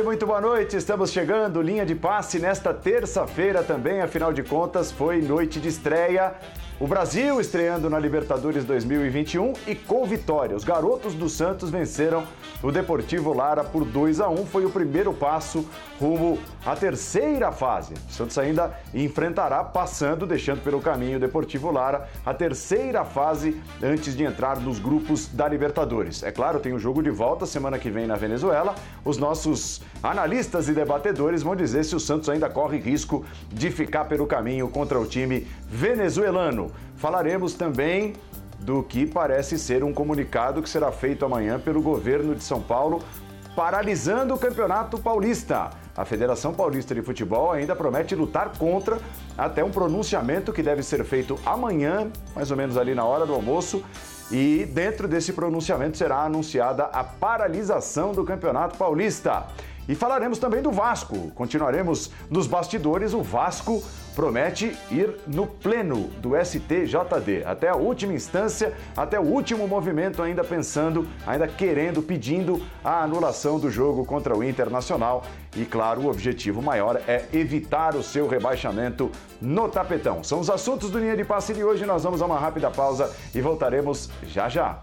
Oi, muito boa noite. Estamos chegando, linha de passe nesta terça-feira também, afinal de contas, foi noite de estreia o Brasil estreando na Libertadores 2021 e com vitória. Os garotos do Santos venceram o Deportivo Lara por 2 a 1. Foi o primeiro passo rumo à terceira fase. O Santos ainda enfrentará passando, deixando pelo caminho o Deportivo Lara, a terceira fase antes de entrar nos grupos da Libertadores. É claro, tem o jogo de volta semana que vem na Venezuela. Os nossos analistas e debatedores vão dizer se o Santos ainda corre risco de ficar pelo caminho contra o time venezuelano. Falaremos também do que parece ser um comunicado que será feito amanhã pelo governo de São Paulo, paralisando o Campeonato Paulista. A Federação Paulista de Futebol ainda promete lutar contra até um pronunciamento que deve ser feito amanhã, mais ou menos ali na hora do almoço. E dentro desse pronunciamento será anunciada a paralisação do Campeonato Paulista. E falaremos também do Vasco. Continuaremos nos bastidores. O Vasco promete ir no pleno do STJD, até a última instância, até o último movimento, ainda pensando, ainda querendo, pedindo a anulação do jogo contra o Internacional. E claro, o objetivo maior é evitar o seu rebaixamento no tapetão. São os assuntos do Linha de Passe de hoje. Nós vamos a uma rápida pausa e voltaremos já já.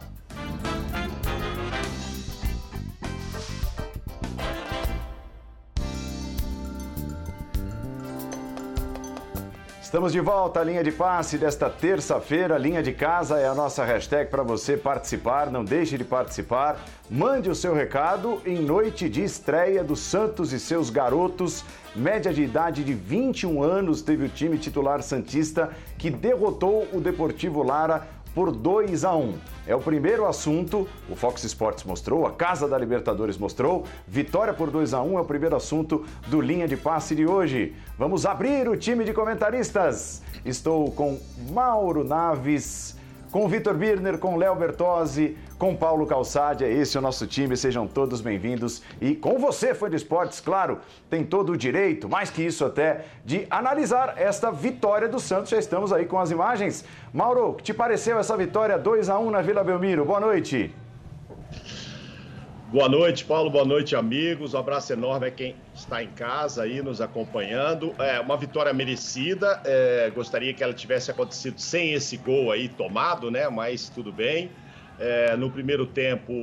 Estamos de volta à linha de passe desta terça-feira. Linha de casa é a nossa hashtag para você participar. Não deixe de participar. Mande o seu recado em noite de estreia do Santos e seus garotos. Média de idade de 21 anos teve o time titular Santista que derrotou o Deportivo Lara por 2 a 1. É o primeiro assunto, o Fox Sports mostrou, a Casa da Libertadores mostrou. Vitória por 2 a 1 é o primeiro assunto do linha de passe de hoje. Vamos abrir o time de comentaristas. Estou com Mauro Naves, com Vitor Birner, com Léo Bertozzi, com Paulo Calçade. É esse o nosso time, sejam todos bem-vindos. E com você, fã de esportes, claro, tem todo o direito, mais que isso até, de analisar esta vitória do Santos. Já estamos aí com as imagens. Mauro, que te pareceu essa vitória 2 a 1 na Vila Belmiro? Boa noite. Boa noite, Paulo. Boa noite, amigos. Um abraço enorme a quem está em casa aí nos acompanhando. É uma vitória merecida. É, gostaria que ela tivesse acontecido sem esse gol aí tomado, né? Mas tudo bem. É, no primeiro tempo,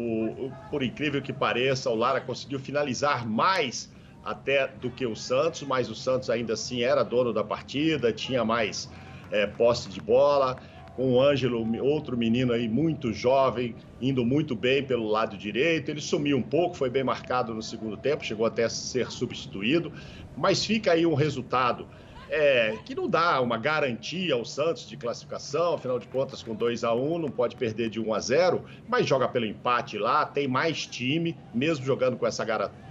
por incrível que pareça, o Lara conseguiu finalizar mais até do que o Santos, mas o Santos ainda assim era dono da partida, tinha mais é, posse de bola. Com o Ângelo, outro menino aí muito jovem, indo muito bem pelo lado direito. Ele sumiu um pouco, foi bem marcado no segundo tempo, chegou até a ser substituído, mas fica aí um resultado é, que não dá uma garantia ao Santos de classificação, afinal de contas, com 2 a 1 não pode perder de 1 a 0 mas joga pelo empate lá, tem mais time, mesmo jogando com essa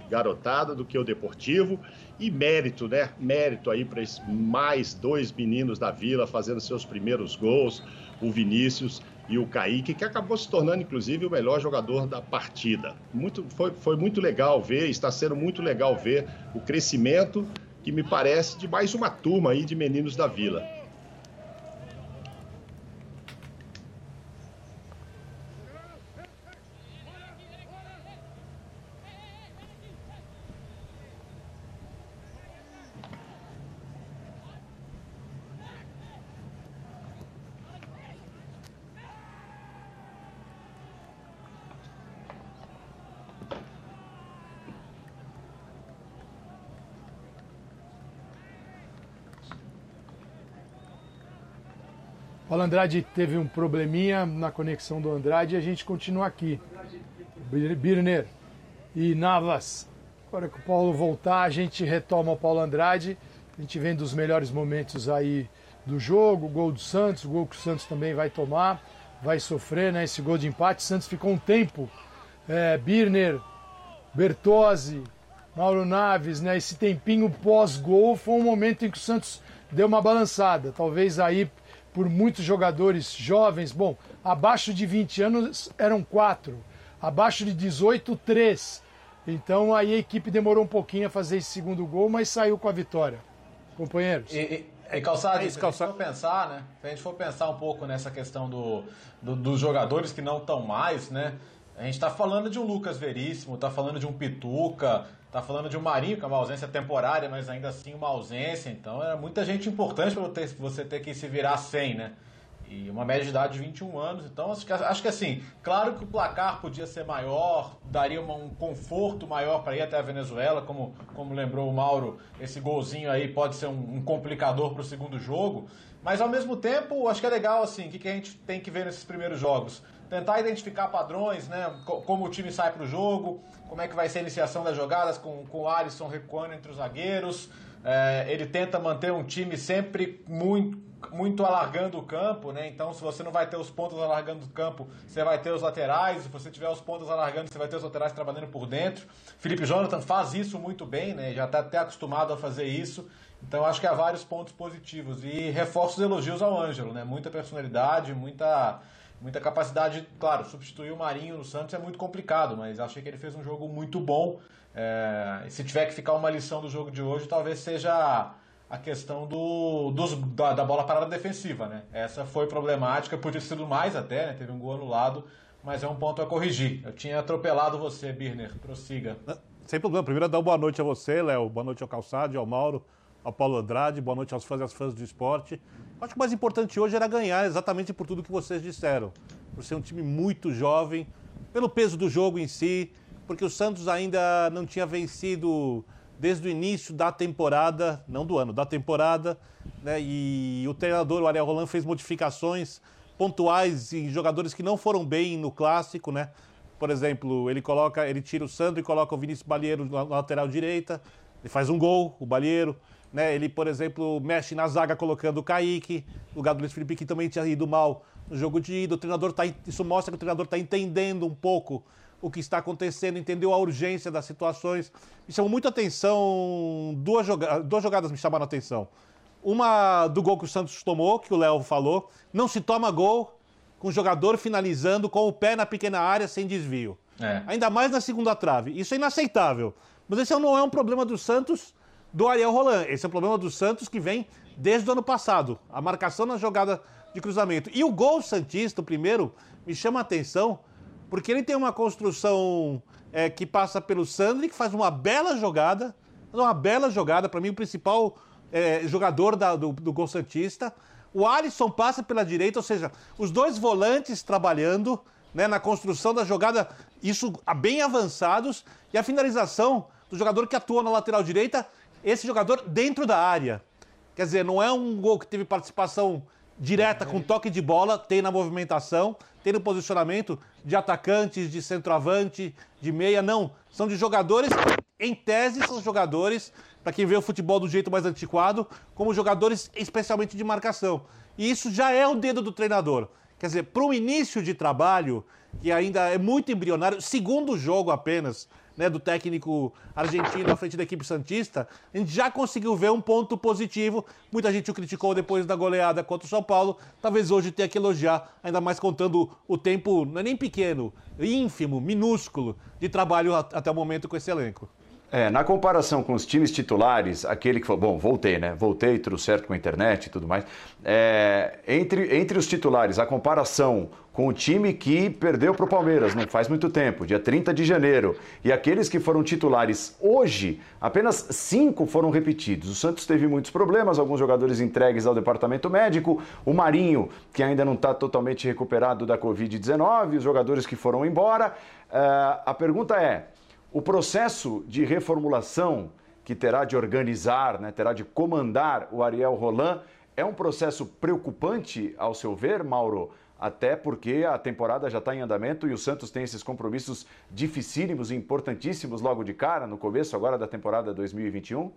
garotada, do que o Deportivo. E mérito, né? Mérito aí para mais dois meninos da Vila fazendo seus primeiros gols, o Vinícius e o Kaique, que acabou se tornando, inclusive, o melhor jogador da partida. Muito, foi, foi muito legal ver, está sendo muito legal ver o crescimento que me parece de mais uma turma aí de meninos da vila. Paulo Andrade teve um probleminha na conexão do Andrade e a gente continua aqui. Birner e Navas. Agora que o Paulo voltar, a gente retoma o Paulo Andrade. A gente vem dos melhores momentos aí do jogo, gol do Santos, gol que o Santos também vai tomar, vai sofrer, né? Esse gol de empate. Santos ficou um tempo. É, Birner, Bertozzi, Mauro Naves, né? Esse tempinho pós-gol foi um momento em que o Santos deu uma balançada. Talvez aí por muitos jogadores jovens. Bom, abaixo de 20 anos eram quatro, abaixo de 18, três. Então aí a equipe demorou um pouquinho a fazer esse segundo gol, mas saiu com a vitória. Companheiros. E, e, e calçado, é isso, se a gente for pensar, né? Se a gente for pensar um pouco nessa questão do, do dos jogadores que não estão mais, né? A gente está falando de um Lucas Veríssimo, está falando de um Pituca, está falando de um Marinho, que é uma ausência temporária, mas ainda assim uma ausência. Então é muita gente importante para você ter que se virar sem, né? E uma média de idade de 21 anos. Então acho que, acho que assim, claro que o placar podia ser maior, daria uma, um conforto maior para ir até a Venezuela, como, como lembrou o Mauro, esse golzinho aí pode ser um, um complicador para o segundo jogo. Mas ao mesmo tempo, acho que é legal assim, o que, que a gente tem que ver nesses primeiros jogos? Tentar identificar padrões, né? Como o time sai para o jogo, como é que vai ser a iniciação das jogadas com, com o Alisson recuando entre os zagueiros. É, ele tenta manter um time sempre muito, muito alargando o campo, né? Então, se você não vai ter os pontos alargando o campo, você vai ter os laterais. Se você tiver os pontos alargando, você vai ter os laterais trabalhando por dentro. Felipe Jonathan faz isso muito bem, né? Já está até acostumado a fazer isso. Então, acho que há vários pontos positivos. E reforço os elogios ao Ângelo, né? Muita personalidade, muita muita capacidade. Claro, substituir o Marinho no Santos é muito complicado, mas achei que ele fez um jogo muito bom. É, se tiver que ficar uma lição do jogo de hoje, talvez seja a questão do, dos, da, da, bola parada defensiva, né? Essa foi problemática, podia ter sido mais até, né? Teve um gol anulado, mas é um ponto a corrigir. Eu tinha atropelado você, Birner. Prossiga. Sem problema. Primeiro, dar boa noite a você, Léo. Boa noite ao Calçado, ao Mauro, ao Paulo Andrade. Boa noite aos fãs e às fãs do esporte. Acho que o mais importante hoje era ganhar, exatamente por tudo que vocês disseram. Por ser um time muito jovem, pelo peso do jogo em si, porque o Santos ainda não tinha vencido desde o início da temporada, não do ano, da temporada, né? E o treinador, o Ariel Roland, fez modificações pontuais em jogadores que não foram bem no clássico, né? Por exemplo, ele coloca, ele tira o Sandro e coloca o Vinícius Balheiro na lateral direita, ele faz um gol, o Balheiro. Né? Ele, por exemplo, mexe na zaga colocando o Kaique, no lugar do Luiz Felipe, que também tinha ido mal no jogo de ida. O treinador tá, isso mostra que o treinador está entendendo um pouco o que está acontecendo, entendeu a urgência das situações. Me chamou muita atenção, duas, joga duas jogadas me chamaram a atenção. Uma do gol que o Santos tomou, que o Léo falou. Não se toma gol com o jogador finalizando com o pé na pequena área sem desvio. É. Ainda mais na segunda trave. Isso é inaceitável. Mas esse não é um problema do Santos do Ariel Roland. Esse é o problema do Santos que vem desde o ano passado. A marcação na jogada de cruzamento. E o gol Santista, o primeiro, me chama a atenção, porque ele tem uma construção é, que passa pelo Sandri, que faz uma bela jogada. Uma bela jogada, para mim, o principal é, jogador da, do, do gol Santista. O Alisson passa pela direita, ou seja, os dois volantes trabalhando né, na construção da jogada, isso bem avançados, e a finalização do jogador que atua na lateral direita esse jogador dentro da área. Quer dizer, não é um gol que teve participação direta com toque de bola, tem na movimentação, tem no posicionamento de atacantes, de centroavante, de meia, não. São de jogadores, em tese, são jogadores, para quem vê o futebol do jeito mais antiquado, como jogadores especialmente de marcação. E isso já é o dedo do treinador. Quer dizer, para um início de trabalho, que ainda é muito embrionário, segundo jogo apenas, né, do técnico argentino à frente da equipe Santista, a gente já conseguiu ver um ponto positivo. Muita gente o criticou depois da goleada contra o São Paulo. Talvez hoje tenha que elogiar, ainda mais contando o tempo, não é nem pequeno, ínfimo, minúsculo, de trabalho até o momento com esse elenco. É, na comparação com os times titulares, aquele que foi. Bom, voltei, né? Voltei, tudo certo com a internet e tudo mais. É, entre, entre os titulares, a comparação com o time que perdeu para o Palmeiras não faz muito tempo, dia 30 de janeiro, e aqueles que foram titulares hoje, apenas cinco foram repetidos. O Santos teve muitos problemas, alguns jogadores entregues ao departamento médico, o Marinho, que ainda não está totalmente recuperado da Covid-19, os jogadores que foram embora. Uh, a pergunta é o processo de reformulação que terá de organizar, né, terá de comandar o Ariel Roland, é um processo preocupante, ao seu ver, Mauro? Até porque a temporada já está em andamento e o Santos tem esses compromissos dificílimos e importantíssimos logo de cara, no começo agora da temporada 2021?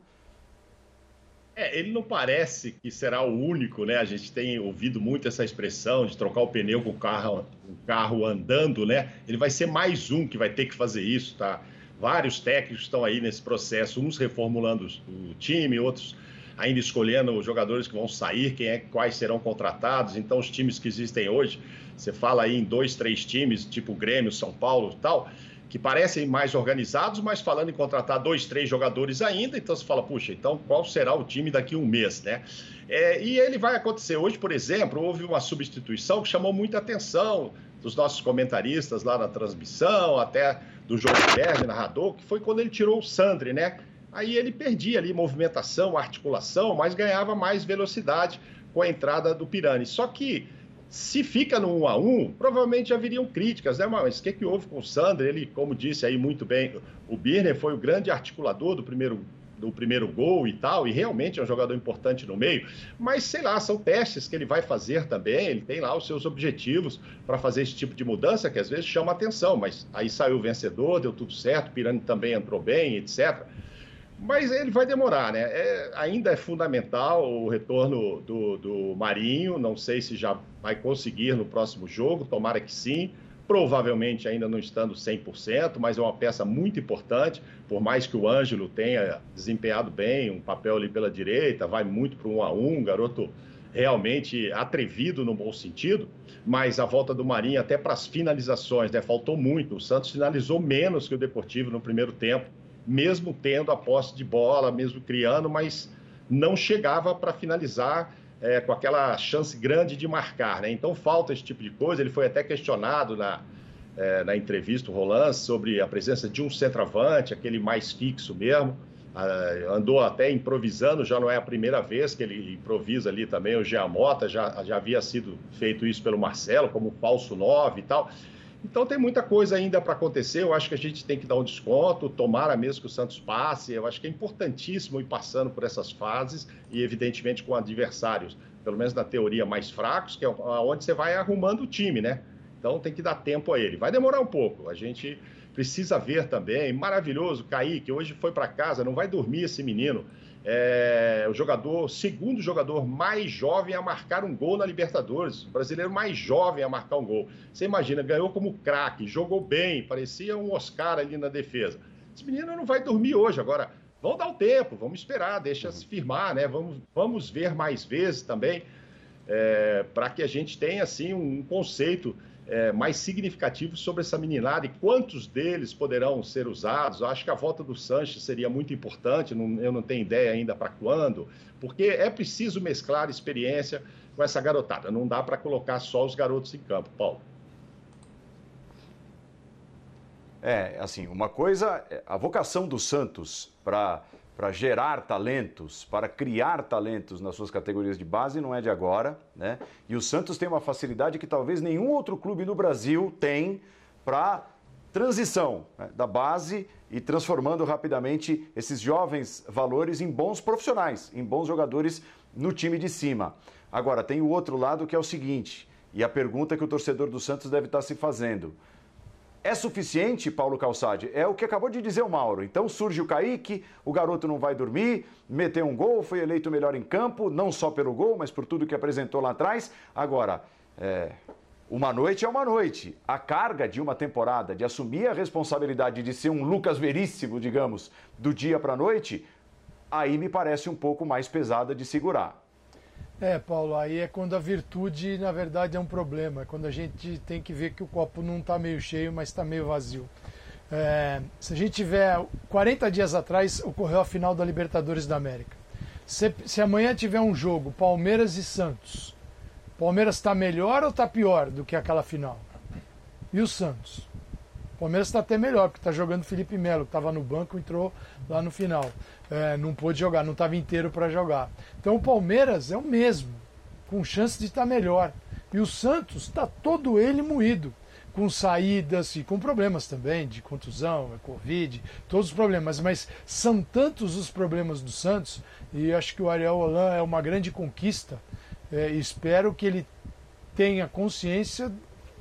É, ele não parece que será o único, né? A gente tem ouvido muito essa expressão de trocar o pneu com o carro, o carro andando, né? Ele vai ser mais um que vai ter que fazer isso, tá? Vários técnicos estão aí nesse processo, uns reformulando o time, outros ainda escolhendo os jogadores que vão sair, quem é, quais serão contratados. Então, os times que existem hoje, você fala aí em dois, três times, tipo Grêmio, São Paulo e tal, que parecem mais organizados, mas falando em contratar dois, três jogadores ainda, então você fala, puxa, então qual será o time daqui a um mês, né? É, e ele vai acontecer hoje, por exemplo, houve uma substituição que chamou muita atenção dos nossos comentaristas lá na transmissão, até do João Guilherme, narrador, que foi quando ele tirou o Sandri, né? Aí ele perdia ali movimentação, articulação, mas ganhava mais velocidade com a entrada do Pirani. Só que se fica no 1 a 1 provavelmente já viriam críticas, né? Mas o que, que houve com o Sandri? Ele, como disse aí muito bem, o Birner foi o grande articulador do primeiro do primeiro gol e tal, e realmente é um jogador importante no meio, mas sei lá, são testes que ele vai fazer também, ele tem lá os seus objetivos para fazer esse tipo de mudança que às vezes chama atenção, mas aí saiu o vencedor, deu tudo certo, Pirani também entrou bem, etc. Mas ele vai demorar, né? É, ainda é fundamental o retorno do, do Marinho, não sei se já vai conseguir no próximo jogo, tomara que sim provavelmente ainda não estando 100%, mas é uma peça muito importante, por mais que o Ângelo tenha desempenhado bem um papel ali pela direita, vai muito para um a um, garoto realmente atrevido no bom sentido, mas a volta do Marinho até para as finalizações, né, faltou muito, o Santos finalizou menos que o Deportivo no primeiro tempo, mesmo tendo a posse de bola, mesmo criando, mas não chegava para finalizar é, com aquela chance grande de marcar. Né? Então falta esse tipo de coisa. Ele foi até questionado na, é, na entrevista, o Roland, sobre a presença de um centroavante, aquele mais fixo mesmo. Ah, andou até improvisando, já não é a primeira vez que ele improvisa ali também. O Giamota já, já havia sido feito isso pelo Marcelo, como falso 9 e tal. Então tem muita coisa ainda para acontecer. Eu acho que a gente tem que dar um desconto, tomara mesmo que o Santos passe. Eu acho que é importantíssimo ir passando por essas fases e, evidentemente, com adversários, pelo menos na teoria, mais fracos, que é onde você vai arrumando o time, né? Então tem que dar tempo a ele. Vai demorar um pouco. A gente precisa ver também. Maravilhoso, Kaique, hoje foi para casa, não vai dormir esse menino é, o jogador, segundo jogador mais jovem a marcar um gol na Libertadores, o brasileiro mais jovem a marcar um gol. Você imagina, ganhou como craque, jogou bem, parecia um Oscar ali na defesa. Esse menino não vai dormir hoje. Agora, vamos dar o tempo, vamos esperar, deixa se firmar, né? Vamos, vamos ver mais vezes também, é, para que a gente tenha assim um conceito é, mais significativos sobre essa meninada e quantos deles poderão ser usados. Eu acho que a volta do Sanches seria muito importante, não, eu não tenho ideia ainda para quando, porque é preciso mesclar experiência com essa garotada. Não dá para colocar só os garotos em campo, Paulo. É, assim, uma coisa, é a vocação do Santos para para gerar talentos, para criar talentos nas suas categorias de base não é de agora, né? E o Santos tem uma facilidade que talvez nenhum outro clube no Brasil tem para transição né, da base e transformando rapidamente esses jovens valores em bons profissionais, em bons jogadores no time de cima. Agora, tem o outro lado que é o seguinte, e a pergunta que o torcedor do Santos deve estar se fazendo. É suficiente, Paulo Calçade? É o que acabou de dizer o Mauro. Então surge o Kaique, o garoto não vai dormir, meteu um gol, foi eleito melhor em campo, não só pelo gol, mas por tudo que apresentou lá atrás. Agora, é, uma noite é uma noite. A carga de uma temporada, de assumir a responsabilidade de ser um Lucas Veríssimo, digamos, do dia para a noite, aí me parece um pouco mais pesada de segurar. É, Paulo, aí é quando a virtude, na verdade, é um problema. É quando a gente tem que ver que o copo não está meio cheio, mas está meio vazio. É, se a gente tiver 40 dias atrás, ocorreu a final da Libertadores da América. Se, se amanhã tiver um jogo, Palmeiras e Santos, Palmeiras está melhor ou está pior do que aquela final? E o Santos? O Palmeiras está até melhor, porque está jogando Felipe Melo, que estava no banco, entrou lá no final. É, não pôde jogar, não estava inteiro para jogar. Então o Palmeiras é o mesmo, com chance de estar tá melhor. E o Santos está todo ele moído, com saídas e com problemas também, de contusão, Covid, todos os problemas. Mas são tantos os problemas do Santos, e acho que o Ariel Holan é uma grande conquista. É, espero que ele tenha consciência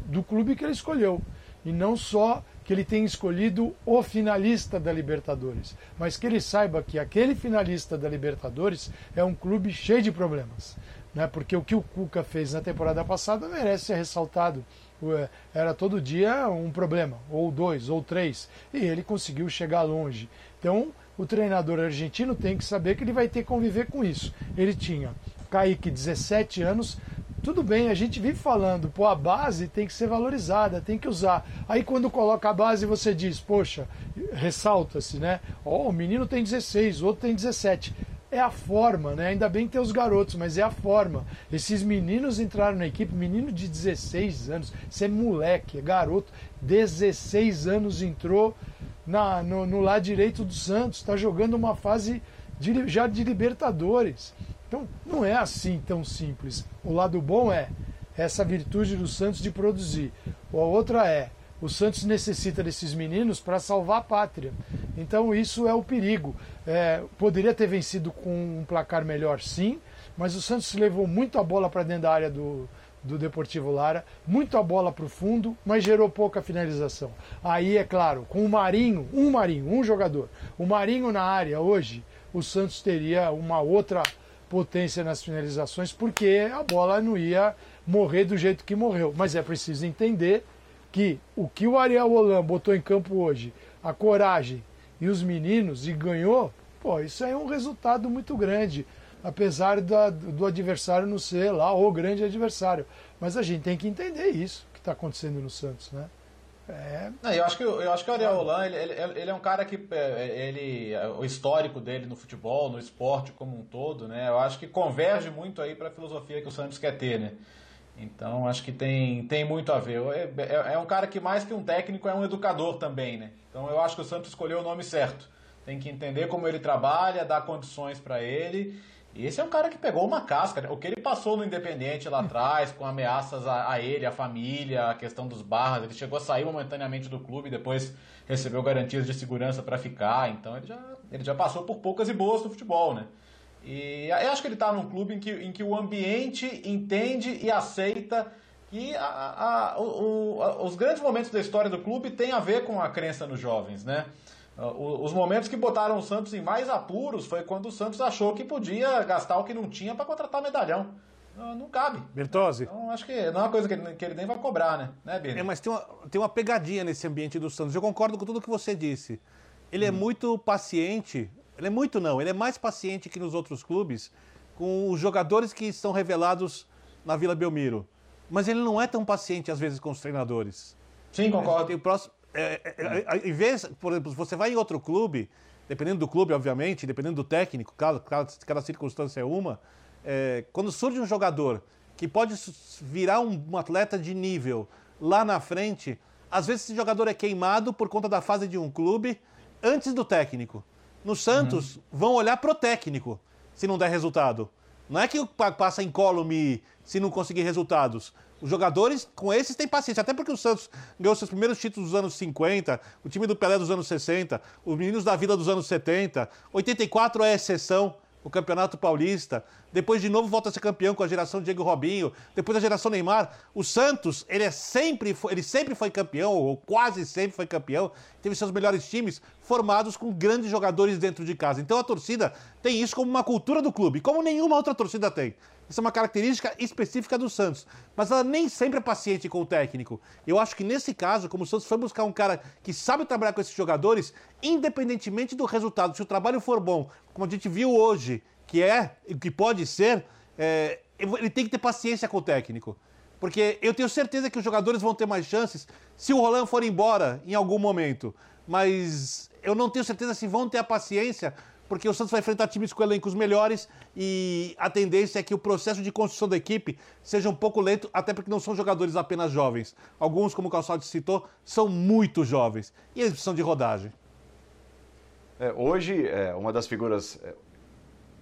do clube que ele escolheu e não só que ele tenha escolhido o finalista da Libertadores, mas que ele saiba que aquele finalista da Libertadores é um clube cheio de problemas. Né? Porque o que o Cuca fez na temporada passada merece ser ressaltado. Era todo dia um problema, ou dois, ou três, e ele conseguiu chegar longe. Então, o treinador argentino tem que saber que ele vai ter que conviver com isso. Ele tinha Kaique, 17 anos, tudo bem, a gente vive falando, pô, a base tem que ser valorizada, tem que usar. Aí quando coloca a base, você diz, poxa, ressalta-se, né? Ó, oh, o menino tem 16, o outro tem 17. é a forma, né? Ainda bem tem os garotos, mas é a forma. Esses meninos entraram na equipe, menino de 16 anos, você é moleque, é garoto, 16 anos entrou na, no, no lado direito do Santos, está jogando uma fase de, já de Libertadores. Então não é assim tão simples. O lado bom é essa virtude do Santos de produzir. A outra é o Santos necessita desses meninos para salvar a pátria. Então isso é o perigo. É, poderia ter vencido com um placar melhor, sim, mas o Santos levou muito a bola para dentro da área do, do Deportivo Lara, muito a bola para o fundo, mas gerou pouca finalização. Aí, é claro, com o Marinho, um Marinho, um jogador, o Marinho na área hoje, o Santos teria uma outra potência nas finalizações, porque a bola não ia morrer do jeito que morreu. Mas é preciso entender que o que o Ariel Holan botou em campo hoje, a coragem e os meninos, e ganhou, pô, isso aí é um resultado muito grande. Apesar da, do adversário não ser lá o grande adversário. Mas a gente tem que entender isso que está acontecendo no Santos, né? É. Eu acho que eu acho que o Ariel Holan ele, ele, ele, é um cara que é, ele o histórico dele no futebol, no esporte como um todo, né? Eu acho que converge muito aí para a filosofia que o Santos quer ter, né? Então acho que tem, tem muito a ver. É, é, é, um cara que mais que um técnico é um educador também, né? Então eu acho que o Santos escolheu o nome certo. Tem que entender como ele trabalha, dar condições para ele. Esse é um cara que pegou uma casca. Né? O que ele passou no Independente lá atrás, com ameaças a, a ele, a família, a questão dos barras, ele chegou a sair momentaneamente do clube, depois recebeu garantias de segurança para ficar. Então ele já, ele já passou por poucas e boas no futebol, né? E eu acho que ele está num clube em que, em que o ambiente entende e aceita que a, a, o, os grandes momentos da história do clube têm a ver com a crença nos jovens, né? Os momentos que botaram o Santos em mais apuros foi quando o Santos achou que podia gastar o que não tinha para contratar medalhão. Não, não cabe. Bertozzi. Então, acho que não é uma coisa que ele, que ele nem vai cobrar, né? né É, mas tem uma, tem uma pegadinha nesse ambiente do Santos. Eu concordo com tudo que você disse. Ele é hum. é muito paciente ele é muito não, ele é mais paciente que nos outros clubes com os jogadores que estão revelados na Vila Belmiro. Mas ele não é tão paciente às vezes com os treinadores. Sim, concordo. Tem o próximo, em vez, por exemplo, se você vai em outro clube, dependendo do clube, obviamente, dependendo do técnico, cada, cada, cada circunstância é uma, é, quando surge um jogador que pode virar um, um atleta de nível lá na frente, às vezes esse jogador é queimado por conta da fase de um clube antes do técnico. No Santos, uhum. vão olhar pro técnico se não der resultado. Não é que passa incólume se não conseguir resultados. Os jogadores com esses têm paciência, até porque o Santos ganhou seus primeiros títulos dos anos 50, o time do Pelé dos anos 60, os meninos da vida dos anos 70. 84 é exceção o Campeonato Paulista, depois de novo volta a ser campeão com a geração Diego Robinho, depois a geração Neymar. O Santos, ele é sempre, ele sempre foi campeão, ou quase sempre foi campeão, teve seus melhores times formados com grandes jogadores dentro de casa. Então a torcida tem isso como uma cultura do clube, como nenhuma outra torcida tem. Isso é uma característica específica do Santos. Mas ela nem sempre é paciente com o técnico. Eu acho que nesse caso, como o Santos foi buscar um cara que sabe trabalhar com esses jogadores, independentemente do resultado, se o trabalho for bom, como a gente viu hoje, que é, que pode ser, é, ele tem que ter paciência com o técnico. Porque eu tenho certeza que os jogadores vão ter mais chances se o Roland for embora em algum momento. Mas eu não tenho certeza se vão ter a paciência porque o Santos vai enfrentar times com elencos melhores e a tendência é que o processo de construção da equipe seja um pouco lento, até porque não são jogadores apenas jovens. Alguns, como o Calçado citou, são muito jovens e eles precisam de rodagem. É, hoje, é, uma das figuras é,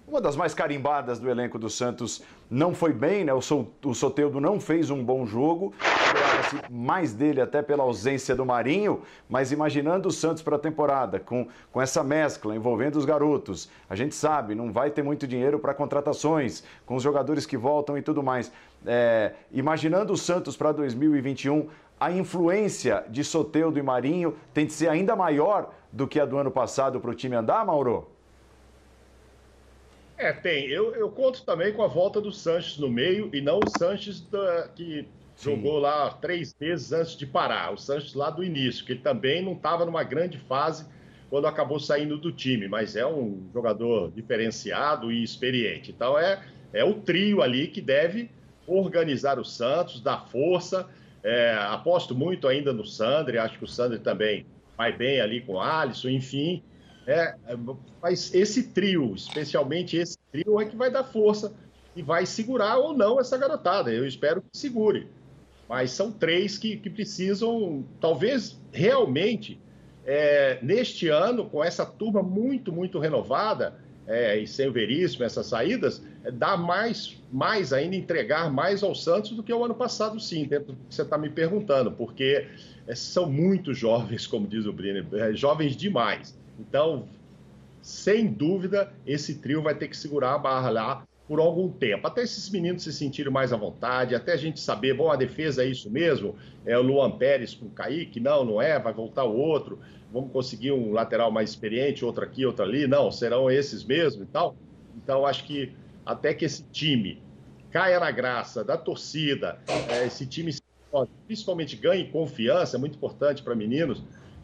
uma das mais carimbadas do elenco do Santos não foi bem, né? O, o Soteudo não fez um bom jogo. Esperava-se mais dele até pela ausência do Marinho, mas imaginando o Santos para a temporada, com, com essa mescla envolvendo os garotos, a gente sabe, não vai ter muito dinheiro para contratações, com os jogadores que voltam e tudo mais. É, imaginando o Santos para 2021, a influência de Soteudo e Marinho tem de ser ainda maior do que a do ano passado para o time andar, Mauro? É, tem. Eu, eu conto também com a volta do Sanches no meio e não o Sanches da, que Sim. jogou lá três meses antes de parar. O Sanches lá do início, que ele também não estava numa grande fase quando acabou saindo do time, mas é um jogador diferenciado e experiente. Então é, é o trio ali que deve organizar o Santos, dar força. É, aposto muito ainda no Sandri, acho que o Sandri também vai bem ali com o Alisson, enfim. É, mas esse trio, especialmente esse trio, é que vai dar força e vai segurar ou não essa garotada. Eu espero que segure. Mas são três que, que precisam, talvez realmente, é, neste ano, com essa turma muito, muito renovada, é, e sem Veríssimo, essas saídas, é, dá mais, mais ainda, entregar mais ao Santos do que o ano passado, sim, dentro do que você está me perguntando, porque é, são muito jovens, como diz o Brenner, é, jovens demais. Então, sem dúvida, esse trio vai ter que segurar a barra lá por algum tempo, até esses meninos se sentirem mais à vontade, até a gente saber, bom, a defesa é isso mesmo, é o Luan Pérez com o Kaique, não, não é, vai voltar o outro, vamos conseguir um lateral mais experiente, outro aqui, outro ali, não, serão esses mesmo e tal. Então, acho que até que esse time caia na graça da torcida, é, esse time principalmente ganhe confiança, é muito importante para meninos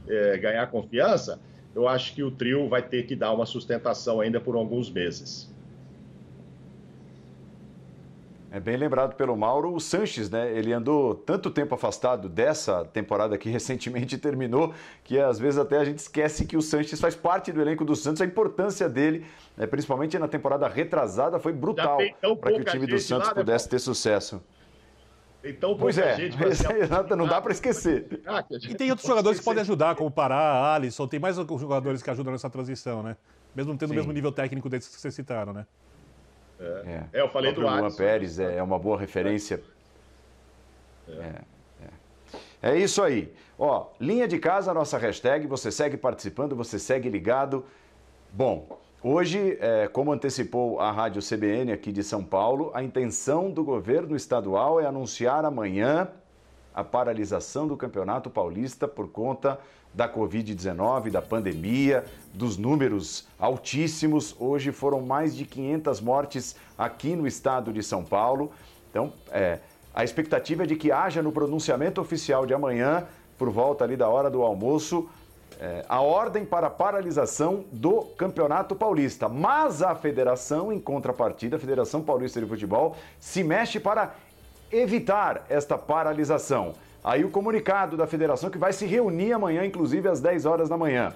é, ganhar confiança, eu acho que o trio vai ter que dar uma sustentação ainda por alguns meses. É bem lembrado pelo Mauro o Sanches, né? Ele andou tanto tempo afastado dessa temporada que recentemente terminou, que às vezes até a gente esquece que o Sanches faz parte do elenco do Santos. A importância dele, né, principalmente na temporada retrasada, foi brutal para que o time do Santos lá, né, pudesse ter sucesso. Então, pois é, gente não dá para esquecer. Ah, e tem outros jogadores que podem ajudar, como Pará, Alisson, tem mais jogadores que ajudam nessa transição, né? Mesmo tendo Sim. o mesmo nível técnico desses que vocês citaram, né? É, é eu falei do Luan Pérez é, é uma boa referência. É. É, é. é isso aí. Ó, linha de casa, nossa hashtag. Você segue participando, você segue ligado. Bom, hoje, é, como antecipou a Rádio CBN aqui de São Paulo, a intenção do governo estadual é anunciar amanhã a paralisação do Campeonato Paulista por conta da Covid-19, da pandemia, dos números altíssimos. Hoje foram mais de 500 mortes aqui no estado de São Paulo. Então, é, a expectativa é de que haja no pronunciamento oficial de amanhã, por volta ali da hora do almoço, é, a ordem para a paralisação do Campeonato Paulista. Mas a federação, em contrapartida, a Federação Paulista de Futebol, se mexe para evitar esta paralisação. Aí o comunicado da federação que vai se reunir amanhã, inclusive às 10 horas da manhã.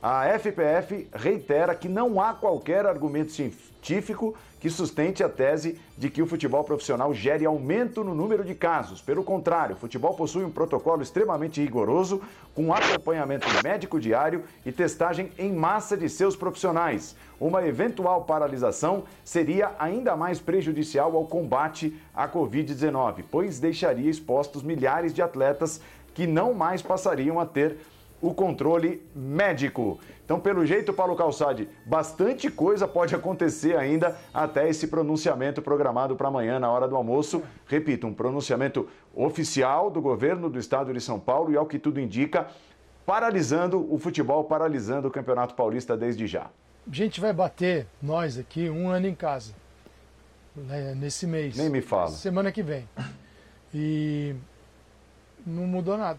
A FPF reitera que não há qualquer argumento científico que sustente a tese de que o futebol profissional gere aumento no número de casos. Pelo contrário, o futebol possui um protocolo extremamente rigoroso, com acompanhamento médico diário e testagem em massa de seus profissionais. Uma eventual paralisação seria ainda mais prejudicial ao combate à Covid-19, pois deixaria expostos milhares de atletas que não mais passariam a ter o controle médico. Então, pelo jeito, Paulo Calçade, bastante coisa pode acontecer ainda até esse pronunciamento programado para amanhã, na hora do almoço. Repito, um pronunciamento oficial do governo do estado de São Paulo e, ao que tudo indica, paralisando o futebol, paralisando o Campeonato Paulista desde já. A gente vai bater, nós aqui, um ano em casa, né, nesse mês. Nem me fala. Semana que vem. E não mudou nada.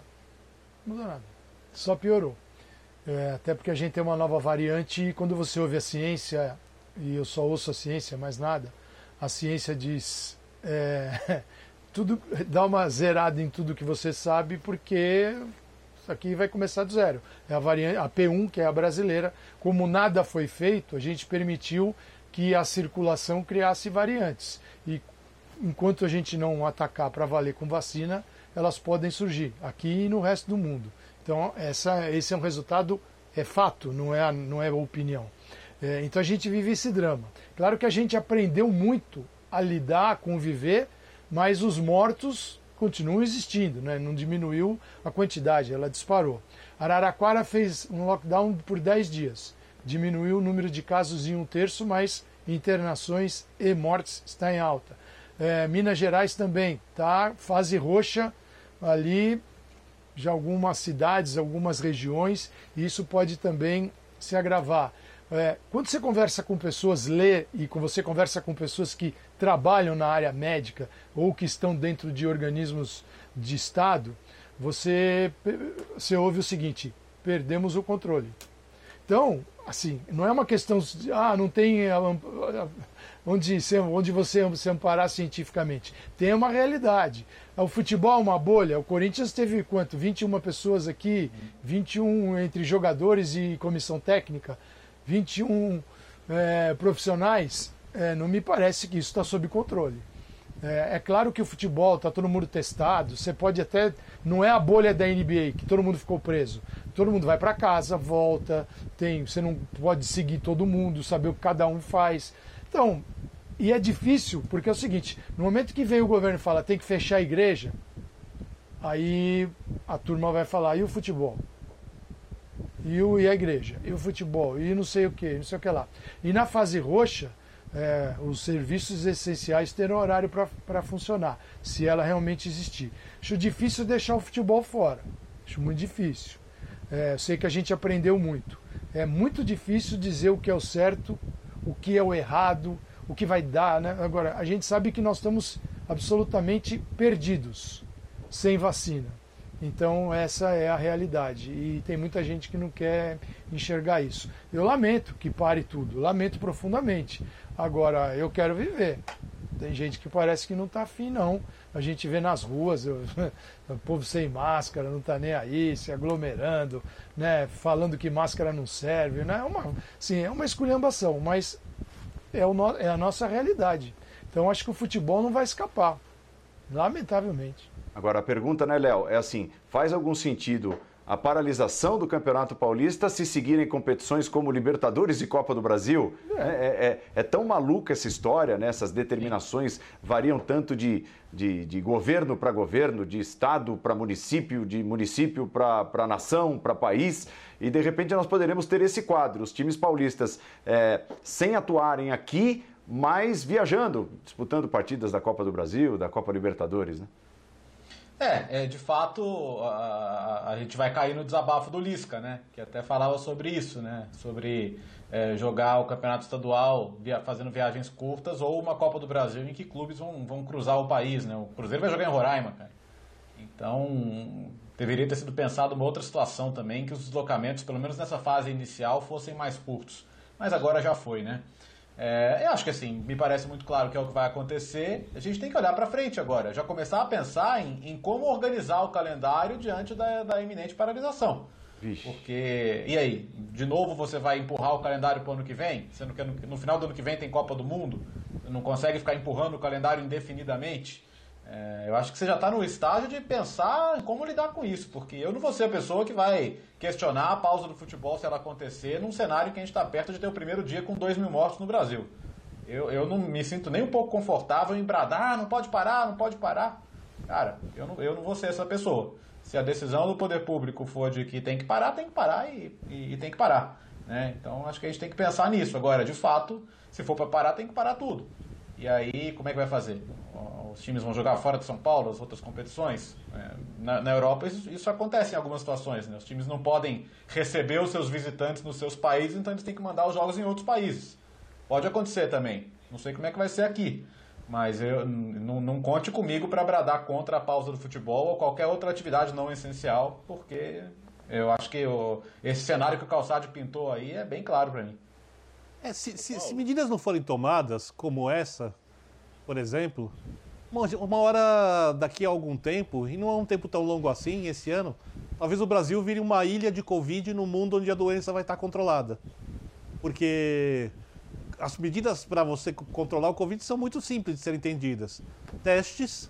Não mudou nada só piorou. É, até porque a gente tem uma nova variante e quando você ouve a ciência, e eu só ouço a ciência, mais nada, a ciência diz. É, tudo dá uma zerada em tudo que você sabe, porque isso aqui vai começar do zero. É a variante, a P1, que é a brasileira, como nada foi feito, a gente permitiu que a circulação criasse variantes. E enquanto a gente não atacar para valer com vacina, elas podem surgir aqui e no resto do mundo. Então, essa, esse é um resultado, é fato, não é, não é opinião. É, então, a gente vive esse drama. Claro que a gente aprendeu muito a lidar, a conviver, mas os mortos continuam existindo, né? não diminuiu a quantidade, ela disparou. Araraquara fez um lockdown por 10 dias, diminuiu o número de casos em um terço, mas internações e mortes está em alta. É, Minas Gerais também está fase roxa ali de algumas cidades, algumas regiões, e isso pode também se agravar. É, quando você conversa com pessoas, lê e quando você conversa com pessoas que trabalham na área médica ou que estão dentro de organismos de Estado, você, você ouve o seguinte: perdemos o controle. Então, assim, não é uma questão de, ah, não tem onde, onde você se amparar cientificamente. Tem uma realidade. O futebol é uma bolha. O Corinthians teve quanto? 21 pessoas aqui, 21 entre jogadores e comissão técnica, 21 é, profissionais. É, não me parece que isso está sob controle. É, é, claro que o futebol está todo mundo testado. Você pode até. Não é a bolha da NBA que todo mundo ficou preso. Todo mundo vai para casa, volta. Tem, você não pode seguir todo mundo, saber o que cada um faz. Então, e é difícil porque é o seguinte: no momento que vem o governo e fala tem que fechar a igreja, aí a turma vai falar e o futebol. E, o, e a igreja, e o futebol, e não sei o que, não sei o que lá. E na fase roxa, é, os serviços essenciais terem horário para funcionar, se ela realmente existir. Acho difícil deixar o futebol fora. Acho muito difícil. É, sei que a gente aprendeu muito. É muito difícil dizer o que é o certo, o que é o errado, o que vai dar. Né? Agora, a gente sabe que nós estamos absolutamente perdidos sem vacina. Então, essa é a realidade. E tem muita gente que não quer enxergar isso. Eu lamento que pare tudo, lamento profundamente. Agora, eu quero viver. Tem gente que parece que não está afim, não. A gente vê nas ruas, eu, o povo sem máscara, não está nem aí, se aglomerando, né, falando que máscara não serve. Né? É, uma, sim, é uma esculhambação, mas é, no, é a nossa realidade. Então acho que o futebol não vai escapar, lamentavelmente. Agora a pergunta, né, Léo, é assim: faz algum sentido a paralisação do Campeonato Paulista se seguirem competições como Libertadores e Copa do Brasil? É, é, é, é tão maluca essa história, né? essas determinações variam tanto de, de, de governo para governo, de estado para município, de município para nação, para país, e de repente nós poderemos ter esse quadro: os times paulistas é, sem atuarem aqui, mas viajando, disputando partidas da Copa do Brasil, da Copa Libertadores. Né? É, é, de fato, a, a, gente vai cair no desabafo do Lisca, né? Que até falava sobre isso, né? Sobre é, jogar o campeonato estadual via, fazendo viagens curtas ou uma Copa do Brasil em que clubes vão, vão cruzar o país, né? O Cruzeiro vai jogar em Roraima, cara. Então, deveria ter sido pensado uma outra situação também, que os deslocamentos, pelo menos nessa fase inicial, fossem mais curtos. Mas agora já foi, né? É, eu acho que assim, me parece muito claro que é o que vai acontecer. A gente tem que olhar para frente agora, já começar a pensar em, em, como organizar o calendário diante da, da iminente paralisação. Vixe. Porque, e aí? De novo você vai empurrar o calendário para o ano que vem? Sendo que no, no final do ano que vem tem Copa do Mundo? Não consegue ficar empurrando o calendário indefinidamente? É, eu acho que você já está no estágio de pensar em como lidar com isso, porque eu não vou ser a pessoa que vai questionar a pausa do futebol se ela acontecer num cenário que a gente está perto de ter o primeiro dia com 2 mil mortos no Brasil. Eu, eu não me sinto nem um pouco confortável em bradar, ah, não pode parar, não pode parar. Cara, eu não, eu não vou ser essa pessoa. Se a decisão do poder público for de que tem que parar, tem que parar e, e, e tem que parar. Né? Então acho que a gente tem que pensar nisso. Agora, de fato, se for para parar, tem que parar tudo. E aí, como é que vai fazer? Os times vão jogar fora de São Paulo, as outras competições? É, na, na Europa, isso, isso, acontece em algumas situações. Né? Os times não podem receber os seus visitantes nos seus países, então eles têm que mandar os jogos em outros países. Pode acontecer também. Não sei como é que vai ser aqui. Mas eu, não, não conte comigo para bradar contra a pausa do futebol ou qualquer outra atividade não essencial, porque eu acho que o, esse cenário que o Calçado pintou aí é bem claro para mim. É, se, se, se, medidas não forem tomadas, como essa, por exemplo, uma hora daqui a algum tempo, e não é um tempo tão longo assim, esse ano, talvez o Brasil vire uma ilha de Covid no mundo onde a doença vai estar controlada. Porque as medidas para você controlar o Covid são muito simples de serem entendidas: testes,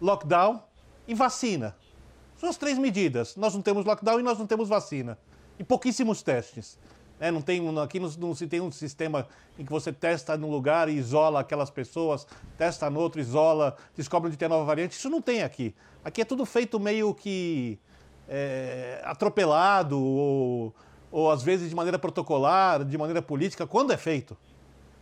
lockdown e vacina. São as três medidas. Nós não temos lockdown e nós não temos vacina. E pouquíssimos testes. É, não tem, aqui não, não, se tem um sistema em que você testa num lugar e isola aquelas pessoas, testa no outro, isola, descobre onde tem nova variante. Isso não tem aqui. Aqui é tudo feito meio que é, atropelado ou, ou às vezes de maneira protocolar, de maneira política, quando é feito.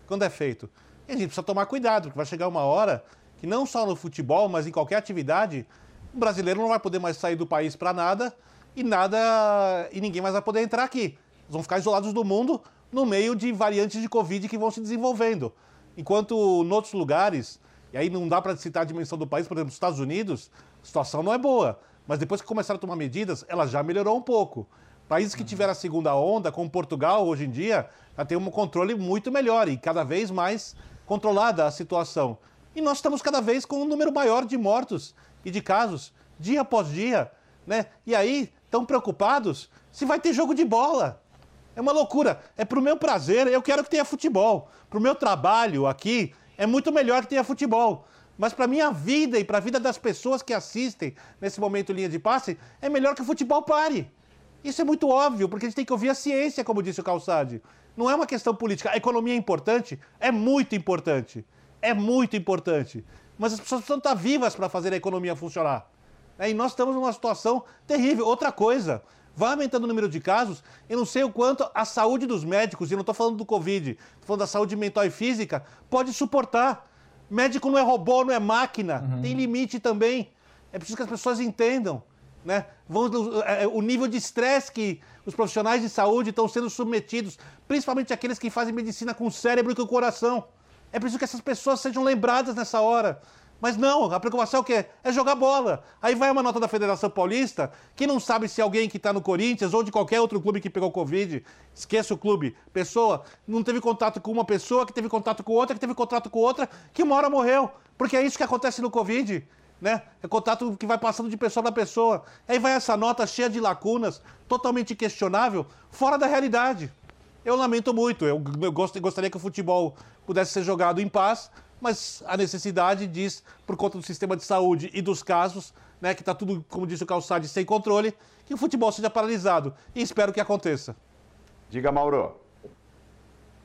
Quando é feito. E a gente precisa tomar cuidado, porque vai chegar uma hora que não só no futebol, mas em qualquer atividade, o brasileiro não vai poder mais sair do país para nada e nada e ninguém mais vai poder entrar aqui vão ficar isolados do mundo no meio de variantes de Covid que vão se desenvolvendo. Enquanto em outros lugares, e aí não dá para citar a dimensão do país, por exemplo, nos Estados Unidos, a situação não é boa. Mas depois que começaram a tomar medidas, ela já melhorou um pouco. Países que tiveram a segunda onda, como Portugal, hoje em dia, já tem um controle muito melhor e cada vez mais controlada a situação. E nós estamos cada vez com um número maior de mortos e de casos, dia após dia. Né? E aí, estão preocupados se vai ter jogo de bola. É uma loucura. É pro meu prazer, eu quero que tenha futebol. Pro meu trabalho aqui, é muito melhor que tenha futebol. Mas para minha vida e para a vida das pessoas que assistem nesse momento linha de passe, é melhor que o futebol pare. Isso é muito óbvio, porque a gente tem que ouvir a ciência, como disse o Calçade. Não é uma questão política. A economia é importante? É muito importante. É muito importante. Mas as pessoas precisam estar vivas para fazer a economia funcionar. E nós estamos numa situação terrível. Outra coisa, vai aumentando o número de casos, eu não sei o quanto a saúde dos médicos, e não estou falando do Covid, estou falando da saúde mental e física, pode suportar. Médico não é robô, não é máquina, uhum. tem limite também. É preciso que as pessoas entendam. Né? É, o nível de estresse que os profissionais de saúde estão sendo submetidos, principalmente aqueles que fazem medicina com o cérebro e com o coração. É preciso que essas pessoas sejam lembradas nessa hora. Mas não, a preocupação é o quê? É jogar bola. Aí vai uma nota da Federação Paulista, que não sabe se alguém que está no Corinthians ou de qualquer outro clube que pegou Covid, esqueça o clube, pessoa, não teve contato com uma pessoa, que teve contato com outra, que teve contato com outra, que uma hora morreu. Porque é isso que acontece no Covid. Né? É contato que vai passando de pessoa para pessoa. Aí vai essa nota cheia de lacunas, totalmente questionável, fora da realidade. Eu lamento muito. Eu, gostaria que o futebol pudesse ser jogado em paz, mas a necessidade diz, por conta do sistema de saúde e dos casos, né, que está tudo, como disse o Calçade, sem controle, que o futebol seja paralisado. E espero que aconteça. Diga, Mauro.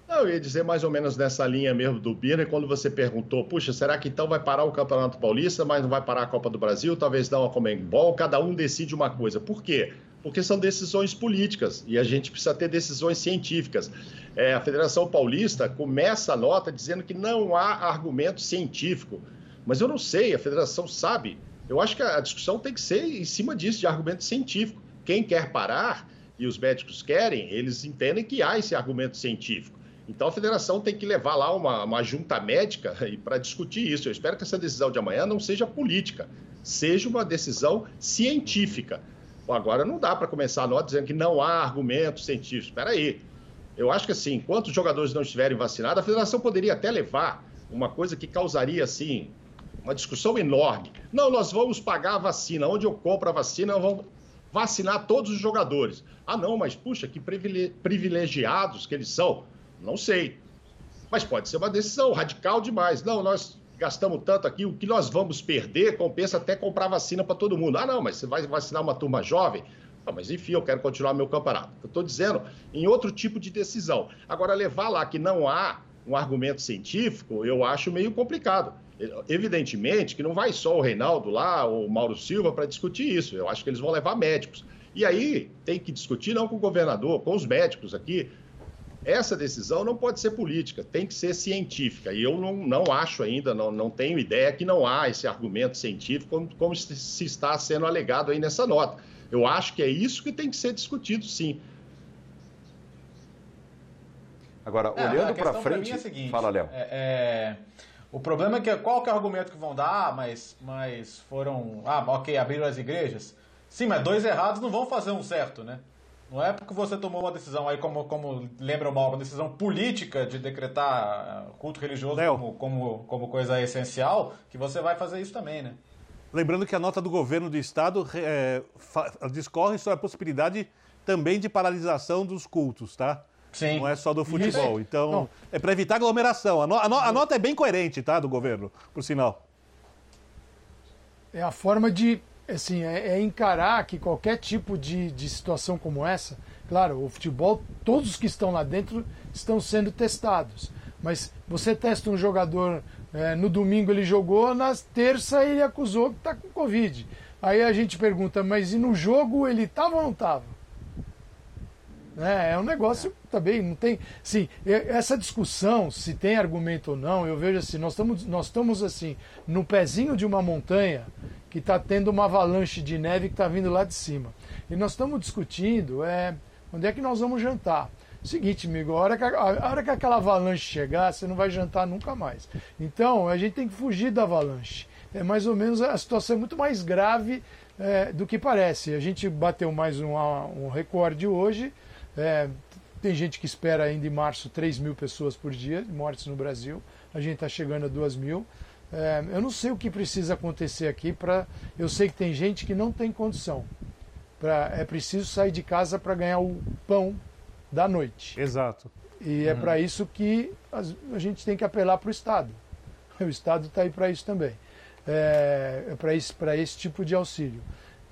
Não, eu ia dizer mais ou menos nessa linha mesmo do Birner, quando você perguntou, puxa, será que então vai parar o Campeonato Paulista, mas não vai parar a Copa do Brasil, talvez não a Comembol, cada um decide uma coisa. Por quê? Porque são decisões políticas e a gente precisa ter decisões científicas. É, a Federação Paulista começa a nota dizendo que não há argumento científico. Mas eu não sei, a federação sabe. Eu acho que a discussão tem que ser em cima disso, de argumento científico. Quem quer parar, e os médicos querem, eles entendem que há esse argumento científico. Então a federação tem que levar lá uma, uma junta médica para discutir isso. Eu espero que essa decisão de amanhã não seja política, seja uma decisão científica. Agora não dá para começar a nota dizendo que não há argumentos científicos. Espera aí. Eu acho que assim, enquanto os jogadores não estiverem vacinados, a federação poderia até levar uma coisa que causaria assim uma discussão enorme. Não, nós vamos pagar a vacina. Onde eu compro a vacina, vamos vacinar todos os jogadores. Ah, não, mas puxa, que privilegiados que eles são. Não sei. Mas pode ser uma decisão radical demais. Não, nós gastamos tanto aqui, o que nós vamos perder compensa até comprar vacina para todo mundo. Ah, não, mas você vai vacinar uma turma jovem? Ah, mas enfim, eu quero continuar meu campeonato. Eu estou dizendo em outro tipo de decisão. Agora, levar lá que não há um argumento científico, eu acho meio complicado. Evidentemente que não vai só o Reinaldo lá, ou o Mauro Silva, para discutir isso. Eu acho que eles vão levar médicos. E aí tem que discutir não com o governador, com os médicos aqui. Essa decisão não pode ser política, tem que ser científica. E eu não, não acho ainda, não, não tenho ideia que não há esse argumento científico como, como se está sendo alegado aí nessa nota. Eu acho que é isso que tem que ser discutido, sim. Agora, é, olhando para frente. É seguinte, fala, Léo. É, é, o problema é que qual que é o argumento que vão dar? Ah, mas, mas foram. Ah, ok, abriram as igrejas. Sim, mas dois errados não vão fazer um certo, né? Não é porque você tomou uma decisão aí, como, como lembra mal, uma decisão política de decretar culto religioso como, como, como coisa essencial, que você vai fazer isso também, né? Lembrando que a nota do governo do estado é, discorre sobre a possibilidade também de paralisação dos cultos, tá? Sim. Não é só do futebol. Isso. Então, Não. é para evitar aglomeração. A, no, a, no, a, nota é bem coerente, tá, do governo, por sinal. É a forma de, assim, é, é encarar que qualquer tipo de, de situação como essa, claro, o futebol, todos que estão lá dentro estão sendo testados. Mas você testa um jogador é, no domingo ele jogou, na terça ele acusou que está com Covid. Aí a gente pergunta, mas e no jogo ele estava ou não estava? É, é um negócio também, não tem. Sim, essa discussão, se tem argumento ou não, eu vejo assim, nós estamos, nós estamos assim, no pezinho de uma montanha que está tendo uma avalanche de neve que está vindo lá de cima. E nós estamos discutindo é, onde é que nós vamos jantar. Seguinte, amigo, a hora, que, a, a hora que aquela avalanche chegar, você não vai jantar nunca mais. Então, a gente tem que fugir da avalanche. É mais ou menos a situação é muito mais grave é, do que parece. A gente bateu mais um, um recorde hoje. É, tem gente que espera ainda em março 3 mil pessoas por dia, mortes no Brasil. A gente está chegando a 2 mil. É, eu não sei o que precisa acontecer aqui para. Eu sei que tem gente que não tem condição. Pra, é preciso sair de casa para ganhar o pão da noite. Exato. E é para isso que a gente tem que apelar para o Estado. O Estado está aí para isso também. É, é para esse, esse tipo de auxílio.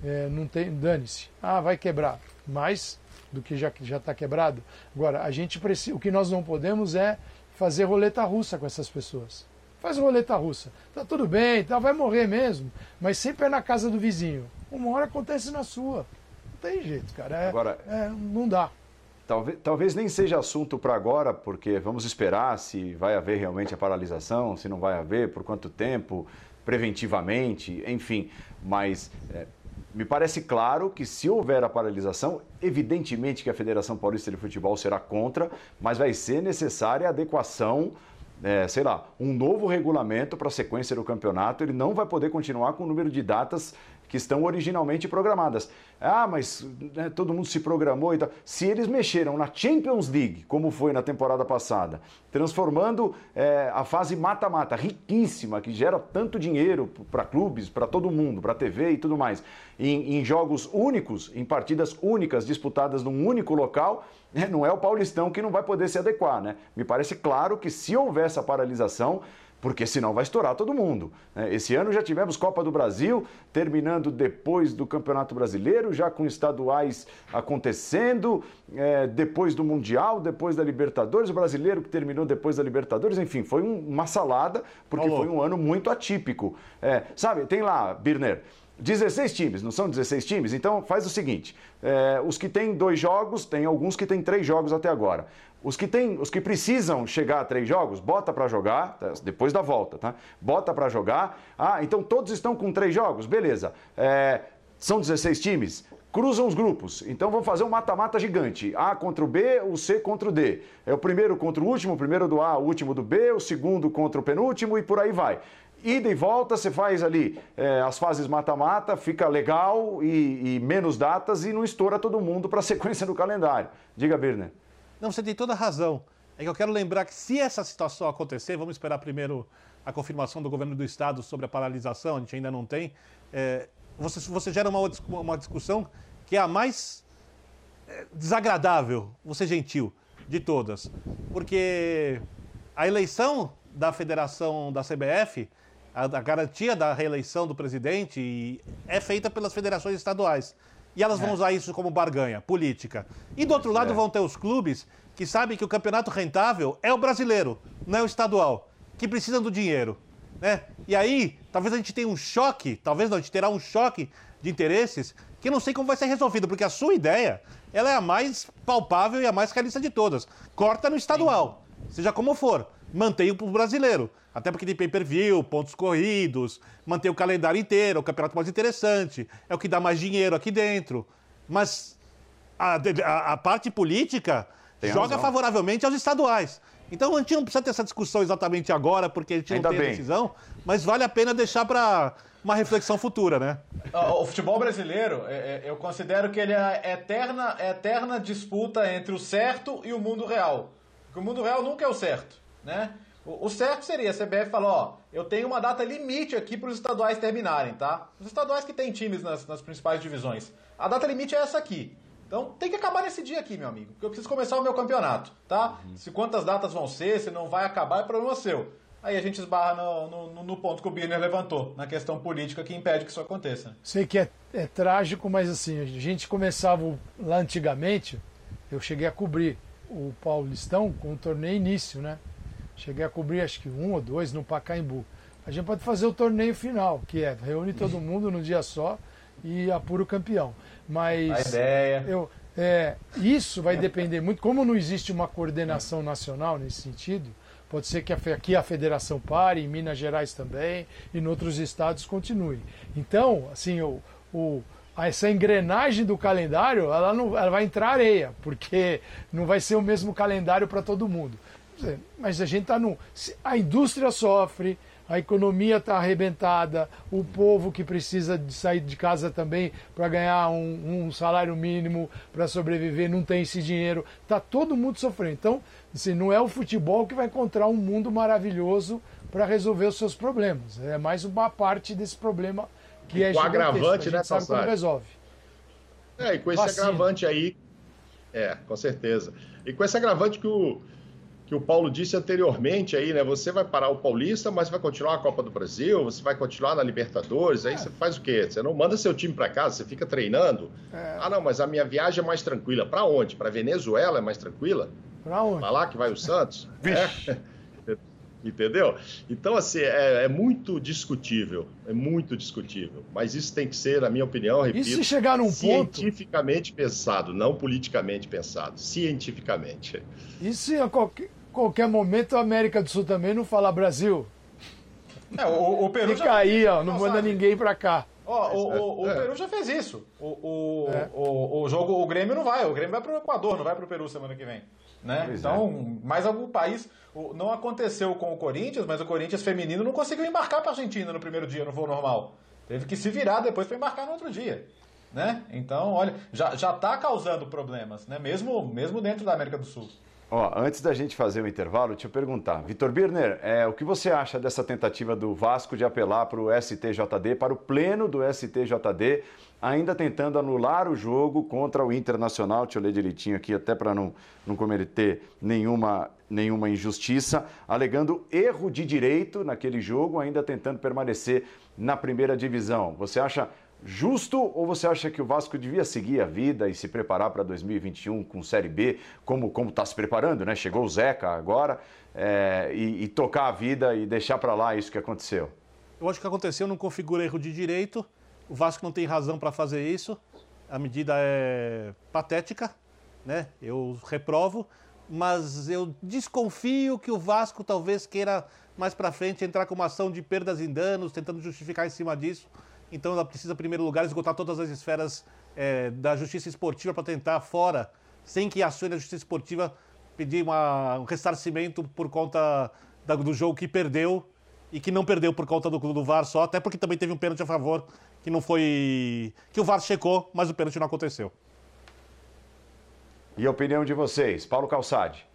É, não tem, dane-se. Ah, vai quebrar. Mais do que já está quebrado. Agora, a gente precisa, o que nós não podemos é fazer roleta russa com essas pessoas. Faz roleta russa. Tá tudo bem, tá, vai morrer mesmo, mas sempre é na casa do vizinho. Uma hora acontece na sua. Não tem jeito, cara. É, Agora, é, não dá. Talvez, talvez nem seja assunto para agora, porque vamos esperar se vai haver realmente a paralisação, se não vai haver, por quanto tempo, preventivamente, enfim. Mas é, me parece claro que se houver a paralisação, evidentemente que a Federação Paulista de Futebol será contra, mas vai ser necessária a adequação é, sei lá, um novo regulamento para a sequência do campeonato, ele não vai poder continuar com o número de datas que estão originalmente programadas. Ah, mas né, todo mundo se programou e tal. Se eles mexeram na Champions League, como foi na temporada passada, transformando é, a fase mata-mata, riquíssima, que gera tanto dinheiro para clubes, para todo mundo, para TV e tudo mais, em, em, jogos únicos, em partidas únicas disputadas num único local, né, não é o Paulistão que não vai poder se adequar. Né? Me parece claro que se houver essa paralisação, porque senão vai estourar todo mundo. Né? Esse ano já tivemos Copa do Brasil, terminando depois do Campeonato Brasileiro, já com estaduais acontecendo, é, depois do Mundial, depois da Libertadores, o brasileiro que terminou depois da Libertadores, enfim, foi um, uma salada, porque foi um ano muito atípico. É, sabe, tem lá, Birner. 16 times, não são 16 times? Então faz o seguinte: é, os que têm dois jogos, tem alguns que têm três jogos até agora. Os que, tem, os que precisam chegar a três jogos, bota para jogar, tá? depois da volta, tá? Bota para jogar. Ah, então todos estão com três jogos? Beleza. É, são 16 times? Cruzam os grupos. Então vamos fazer um mata-mata gigante. A contra o B, o C contra o D. É o primeiro contra o último, o primeiro do A, o último do B, o segundo contra o penúltimo e por aí vai. Ida e volta, você faz ali é, as fases mata-mata, fica legal e, e menos datas e não estoura todo mundo para a sequência do calendário. Diga, Birner. Não, você tem toda a razão. É que eu quero lembrar que se essa situação acontecer, vamos esperar primeiro a confirmação do governo do estado sobre a paralisação, a gente ainda não tem. É, você, você gera uma, uma discussão que é a mais é, desagradável, vou ser gentil, de todas. Porque a eleição da federação da CBF, a, a garantia da reeleição do presidente, é feita pelas federações estaduais. E elas vão é. usar isso como barganha política. E do outro lado é. vão ter os clubes que sabem que o campeonato rentável é o brasileiro, não é o estadual, que precisam do dinheiro. Né? E aí, talvez a gente tenha um choque, talvez não, a gente terá um choque de interesses que eu não sei como vai ser resolvido, porque a sua ideia ela é a mais palpável e a mais realista de todas. Corta no estadual, seja como for, mantenha o brasileiro. Até porque tem pay-per-view, pontos corridos, manter o calendário inteiro, o campeonato mais interessante, é o que dá mais dinheiro aqui dentro. Mas a, a, a parte política tem joga razão. favoravelmente aos estaduais. Então a gente não precisa ter essa discussão exatamente agora, porque a gente Ainda não tem bem. a decisão, mas vale a pena deixar para uma reflexão futura, né? O futebol brasileiro, é, é, eu considero que ele é eterna, eterna disputa entre o certo e o mundo real. Porque o mundo real nunca é o certo, né? O, certo seria a CBF falar, ó, eu tenho uma data limite aqui para os estaduais terminarem, tá? Os estaduais que têm times nas, nas principais divisões. A data limite é essa aqui. Então tem que acabar nesse dia aqui, meu amigo. Porque eu preciso começar o meu campeonato, tá? Uhum. Se quantas datas vão ser, se não vai acabar, é problema seu. Aí a gente esbarra no, no, no ponto que o Birner levantou, na questão política que impede que isso aconteça. Sei que é, é trágico, mas assim, a gente começava lá antigamente, eu cheguei a cobrir o Paulistão com o torneio início, né? Cheguei a cobrir acho que um ou dois no Pacaembu. A gente pode fazer o torneio final, que é reúne todo mundo num dia só e apura o campeão. Mas. Eu, é, isso vai depender muito. Como não existe uma coordenação nacional nesse sentido, pode ser que aqui a federação pare, em Minas Gerais também, e em outros estados continue. Então, assim, o, o essa engrenagem do calendário, ela, não, ela vai entrar areia, porque não vai ser o mesmo calendário para todo mundo. Mas a gente está no. A indústria sofre, a economia está arrebentada, o povo que precisa de sair de casa também para ganhar um, um, salário mínimo para sobreviver, não tem esse dinheiro, está todo mundo sofrendo. Então, assim, não é o futebol que vai encontrar um mundo maravilhoso para resolver os seus problemas. É mais uma parte desse problema que é com agravante, né, sabe como resolve. É, e com esse Vacina. agravante aí, é, com certeza. E com esse agravante que o que o Paulo disse anteriormente aí, né? Você vai parar o Paulista, mas vai continuar a Copa do Brasil, você vai continuar na Libertadores, aí é. você faz o quê? Você não manda seu time para casa, você fica treinando. É. Ah, não, mas a minha viagem é mais tranquila. Para onde? Para Venezuela é mais tranquila? Para onde? Para lá que vai o Santos? é. Entendeu? Então, assim, é, é, muito discutível. É muito discutível. Mas isso tem que ser, na minha opinião, repito, e se chegar num cientificamente ponto... pensado, não politicamente pensado. Cientificamente. E se a qualquer, qualquer momento a América do Sul também não falar Brasil? É, o, o Peru Fica já... aí, ó, não manda sabe. ninguém pra cá. Ó, o, o, o, é. Peru já fez isso. O, o, é. o, o, jogo, o Grêmio não vai. O Grêmio vai pro Equador, não vai pro Peru semana que vem. Né? Então, é. mais algum país. Não aconteceu com o Corinthians, mas o Corinthians feminino não conseguiu embarcar para a Argentina no primeiro dia no voo normal. Teve que se virar depois para embarcar no outro dia. Né? Então, olha, já está causando problemas, né? mesmo, mesmo dentro da América do Sul. Ó, antes da gente fazer o intervalo, deixa eu perguntar. Vitor Birner, é, o que você acha dessa tentativa do Vasco de apelar para o STJD, para o pleno do STJD, ainda tentando anular o jogo contra o Internacional? Deixa eu ler direitinho aqui, até para não, não cometer nenhuma, nenhuma injustiça, alegando erro de direito naquele jogo, ainda tentando permanecer na primeira divisão. Você acha justo ou você acha que o Vasco devia seguir a vida e se preparar para 2021 com Série B, como está se preparando, né? Chegou o Zeca agora, é, e, e, tocar a vida e deixar para lá isso que aconteceu? Eu acho que aconteceu não configura erro de direito, o Vasco não tem razão para fazer isso, a medida é patética, né? Eu reprovo, mas eu desconfio que o Vasco talvez queira mais para frente entrar com uma ação de perdas em danos, tentando justificar em cima disso então ela precisa, em primeiro lugar, esgotar todas as esferas é, da justiça esportiva para tentar, fora, sem que acione a justiça esportiva, pedir uma, um ressarcimento por conta da, do jogo que perdeu e que não perdeu por conta do, do VAR só, até porque também teve um pênalti a favor que não foi. que o VAR checou, mas o pênalti não aconteceu. E a opinião de vocês, Paulo Calçade?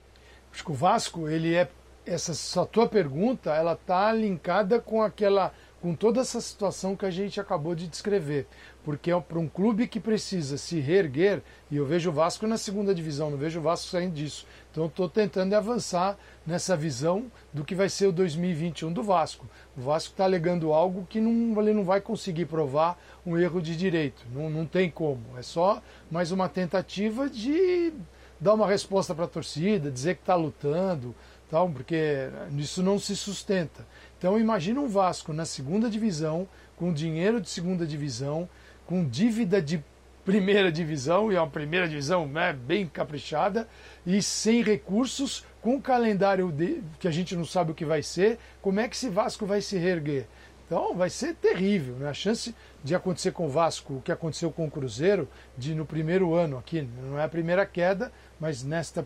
Acho que o Vasco, ele é. Essa sua tua pergunta, ela tá linkada com aquela com toda essa situação que a gente acabou de descrever. Porque é para um clube que precisa se reerguer, e eu vejo o Vasco na segunda divisão, não vejo o Vasco saindo disso. Então estou tentando avançar nessa visão do que vai ser o 2021 do Vasco. O Vasco está alegando algo que não, ele não vai conseguir provar um erro de direito. Não, não tem como. É só mais uma tentativa de dar uma resposta para a torcida, dizer que está lutando, tal, porque isso não se sustenta. Então imagina um Vasco na segunda divisão, com dinheiro de segunda divisão, com dívida de primeira divisão, e é uma primeira divisão né, bem caprichada, e sem recursos, com um calendário de, que a gente não sabe o que vai ser, como é que esse Vasco vai se reerguer? Então vai ser terrível. Né? A chance de acontecer com o Vasco o que aconteceu com o Cruzeiro, de no primeiro ano aqui, não é a primeira queda, mas nesta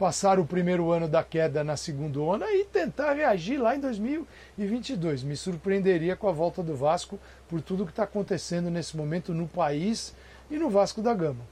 passar o primeiro ano da queda na segunda onda e tentar reagir lá em 2022. Me surpreenderia com a volta do Vasco por tudo que está acontecendo nesse momento no país e no Vasco da Gama.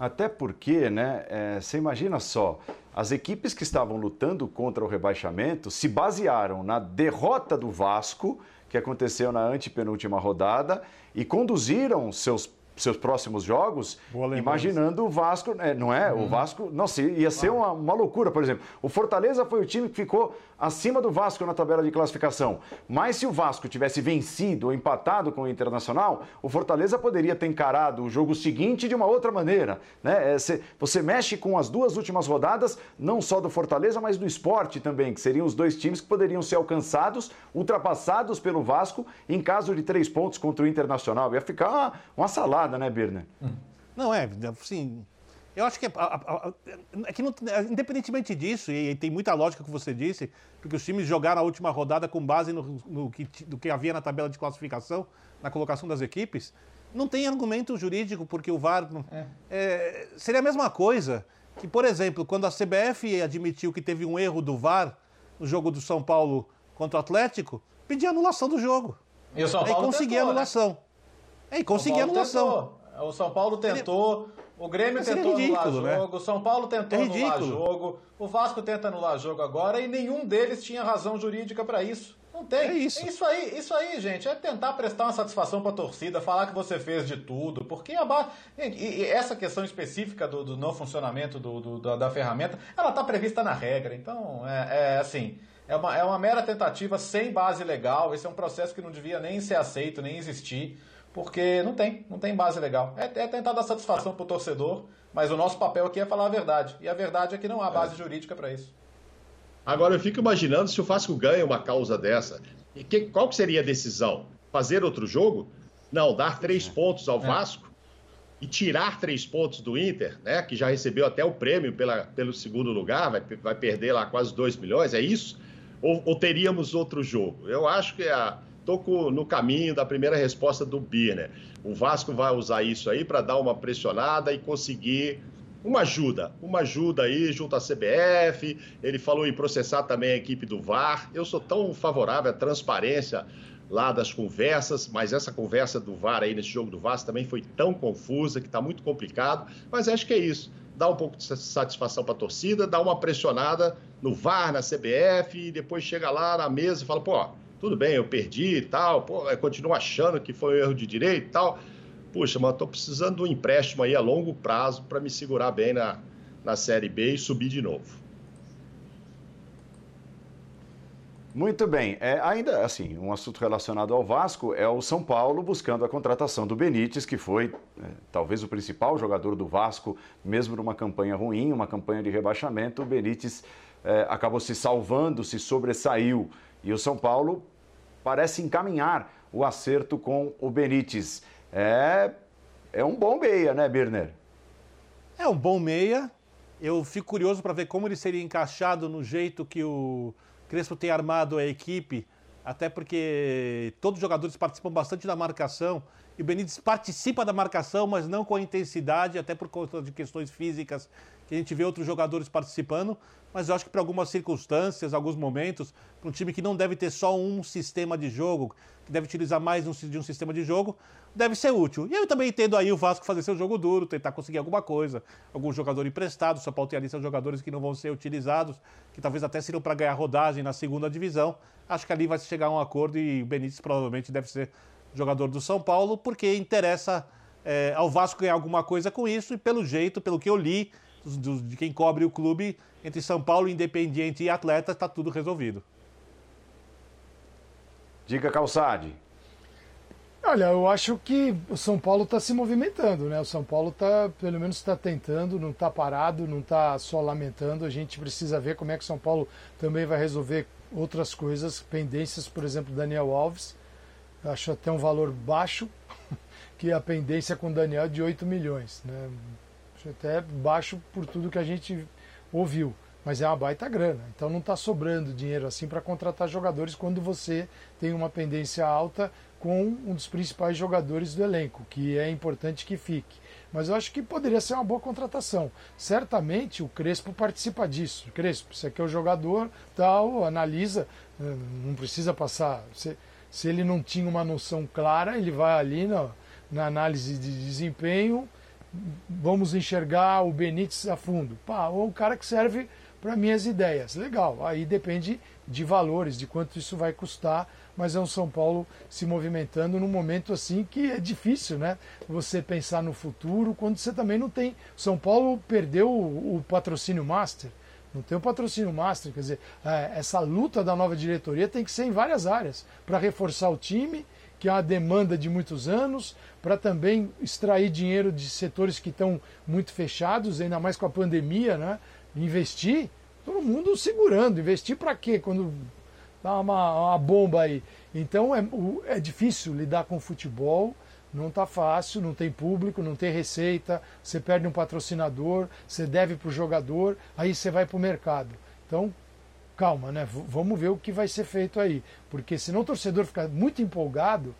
Até porque, né, é, você imagina só, as equipes que estavam lutando contra o rebaixamento se basearam na derrota do Vasco, que aconteceu na antepenúltima rodada, e conduziram seus seus próximos jogos, imaginando o Vasco, é, não é? Uhum. O Vasco, nossa, ia ser uma, uma loucura, por exemplo. O Fortaleza foi o time que ficou acima do Vasco na tabela de classificação. Mas se o Vasco tivesse vencido ou empatado com o Internacional, o Fortaleza poderia ter encarado o jogo seguinte de uma outra maneira. Né? É, você mexe com as duas últimas rodadas, não só do Fortaleza, mas do esporte também, que seriam os dois times que poderiam ser alcançados, ultrapassados pelo Vasco, em caso de três pontos contra o Internacional. Ia ficar uma, uma salada, né, Birner? Não, é, assim, eu acho que, é, é que não, independentemente disso, e, e, tem muita lógica que você disse, porque os times jogaram a última rodada com base no, no que, do que havia na tabela de classificação, na colocação das equipes, não tem argumento jurídico, porque o VAR. É. É, seria a mesma coisa que, por exemplo, quando a CBF admitiu que teve um erro do VAR no jogo do São Paulo contra o Atlético, pedir anulação do jogo. E o São Paulo Aí conseguir tentou, anulação. Né? Aí conseguir anulação. Tentou. O São Paulo tentou, o Grêmio tentou é ridículo, anular jogo, né? o São Paulo tentou é anular jogo, o Vasco tenta anular jogo agora e nenhum deles tinha razão jurídica para isso. Não tem. É isso. isso aí, isso aí, gente, é tentar prestar uma satisfação para a torcida, falar que você fez de tudo, porque a ba... e, essa questão específica do, do não funcionamento do, do, da, da, ferramenta, ela está prevista na regra. Então, é, é assim, é uma, é uma mera tentativa sem base legal. Esse é um processo que não devia nem ser aceito, nem existir porque não tem, não tem base legal. É, é tentar dar satisfação para o torcedor, mas o nosso papel aqui é falar a verdade. E a verdade é que não há base é. jurídica para isso. Agora, eu fico imaginando se o Vasco ganha uma causa dessa. E que, qual que seria a decisão? Fazer outro jogo? Não, dar três é. pontos ao é. Vasco e tirar três pontos do Inter, né? Que já recebeu até o prêmio pela, pelo segundo lugar, vai, vai perder lá quase 2 milhões, é isso? Ou, ou teríamos outro jogo? Eu acho que a estou no caminho da primeira resposta do Birner. O Vasco vai usar isso aí para dar uma pressionada e conseguir uma ajuda, uma ajuda aí junto à CBF. Ele falou em processar também a equipe do VAR. Eu sou tão favorável à transparência lá das conversas, mas essa conversa do VAR aí nesse jogo do Vasco também foi tão confusa que está muito complicado. Mas acho que é isso. Dá um pouco de satisfação para a torcida, dá uma pressionada no VAR, na CBF, e depois chega lá na mesa e fala, pô, tudo bem, eu perdi e tal, pô, continuo achando que foi um erro de direito e tal. Puxa, mas estou precisando de um empréstimo aí a longo prazo para me segurar bem na, na Série B e subir de novo. Muito bem. É, ainda assim, um assunto relacionado ao Vasco é o São Paulo buscando a contratação do Benítez, que foi é, talvez o principal jogador do Vasco, mesmo numa campanha ruim, uma campanha de rebaixamento. O Benítez é, acabou se salvando, se sobressaiu. E o São Paulo parece encaminhar o acerto com o Benítez. É, é um bom meia, né, Birner? É um bom meia. Eu fico curioso para ver como ele seria encaixado no jeito que o Crespo tem armado a equipe, até porque todos os jogadores participam bastante da marcação. E o Benítez participa da marcação, mas não com a intensidade, até por conta de questões físicas que a gente vê outros jogadores participando mas eu acho que para algumas circunstâncias, alguns momentos, para um time que não deve ter só um sistema de jogo, que deve utilizar mais de um sistema de jogo, deve ser útil. E eu também entendo aí o Vasco fazer seu jogo duro, tentar conseguir alguma coisa, algum jogador emprestado, só Paulo tem jogadores que não vão ser utilizados, que talvez até sirvam para ganhar rodagem na segunda divisão. Acho que ali vai chegar a um acordo e o Benítez provavelmente deve ser jogador do São Paulo, porque interessa é, ao Vasco ganhar alguma coisa com isso, e pelo jeito, pelo que eu li, de quem cobre o clube, entre São Paulo, Independiente e Atleta, está tudo resolvido. Diga, Calçade. Olha, eu acho que o São Paulo está se movimentando, né? O São Paulo está, pelo menos está tentando, não está parado, não está só lamentando. A gente precisa ver como é que o São Paulo também vai resolver outras coisas, pendências, por exemplo, Daniel Alves. Eu acho até um valor baixo, que a pendência com o Daniel é de 8 milhões, né? Até baixo por tudo que a gente ouviu, mas é uma baita grana. Então não está sobrando dinheiro assim para contratar jogadores quando você tem uma pendência alta com um dos principais jogadores do elenco, que é importante que fique. Mas eu acho que poderia ser uma boa contratação. Certamente o Crespo participa disso. Crespo, você aqui é o jogador, tal, analisa, eh, não precisa passar. Se, se ele não tinha uma noção clara, ele vai ali na análise de desempenho vamos enxergar o Benítez a fundo. Pá, ou um cara que serve para minhas ideias. Legal, aí depende de valores, de quanto isso vai custar, mas é um São Paulo se movimentando num momento assim que é difícil, né? Você pensar no futuro, quando você também não tem. São Paulo perdeu o, o patrocínio master, não tem o patrocínio master, quer dizer, é, essa luta da nova diretoria tem que ser em várias áreas para reforçar o time que é uma demanda de muitos anos, para também extrair dinheiro de setores que estão muito fechados, ainda mais com a pandemia, né? Investir, todo mundo segurando. Investir para quê? Quando dá uma, uma, bomba aí. Então é, é difícil lidar com o futebol, não está fácil, não tem público, não tem receita, você perde um patrocinador, você deve para o jogador, aí você vai para o mercado. Então calma, né? V vamos ver o que vai ser feito aí. Porque senão o torcedor fica muito empolgado,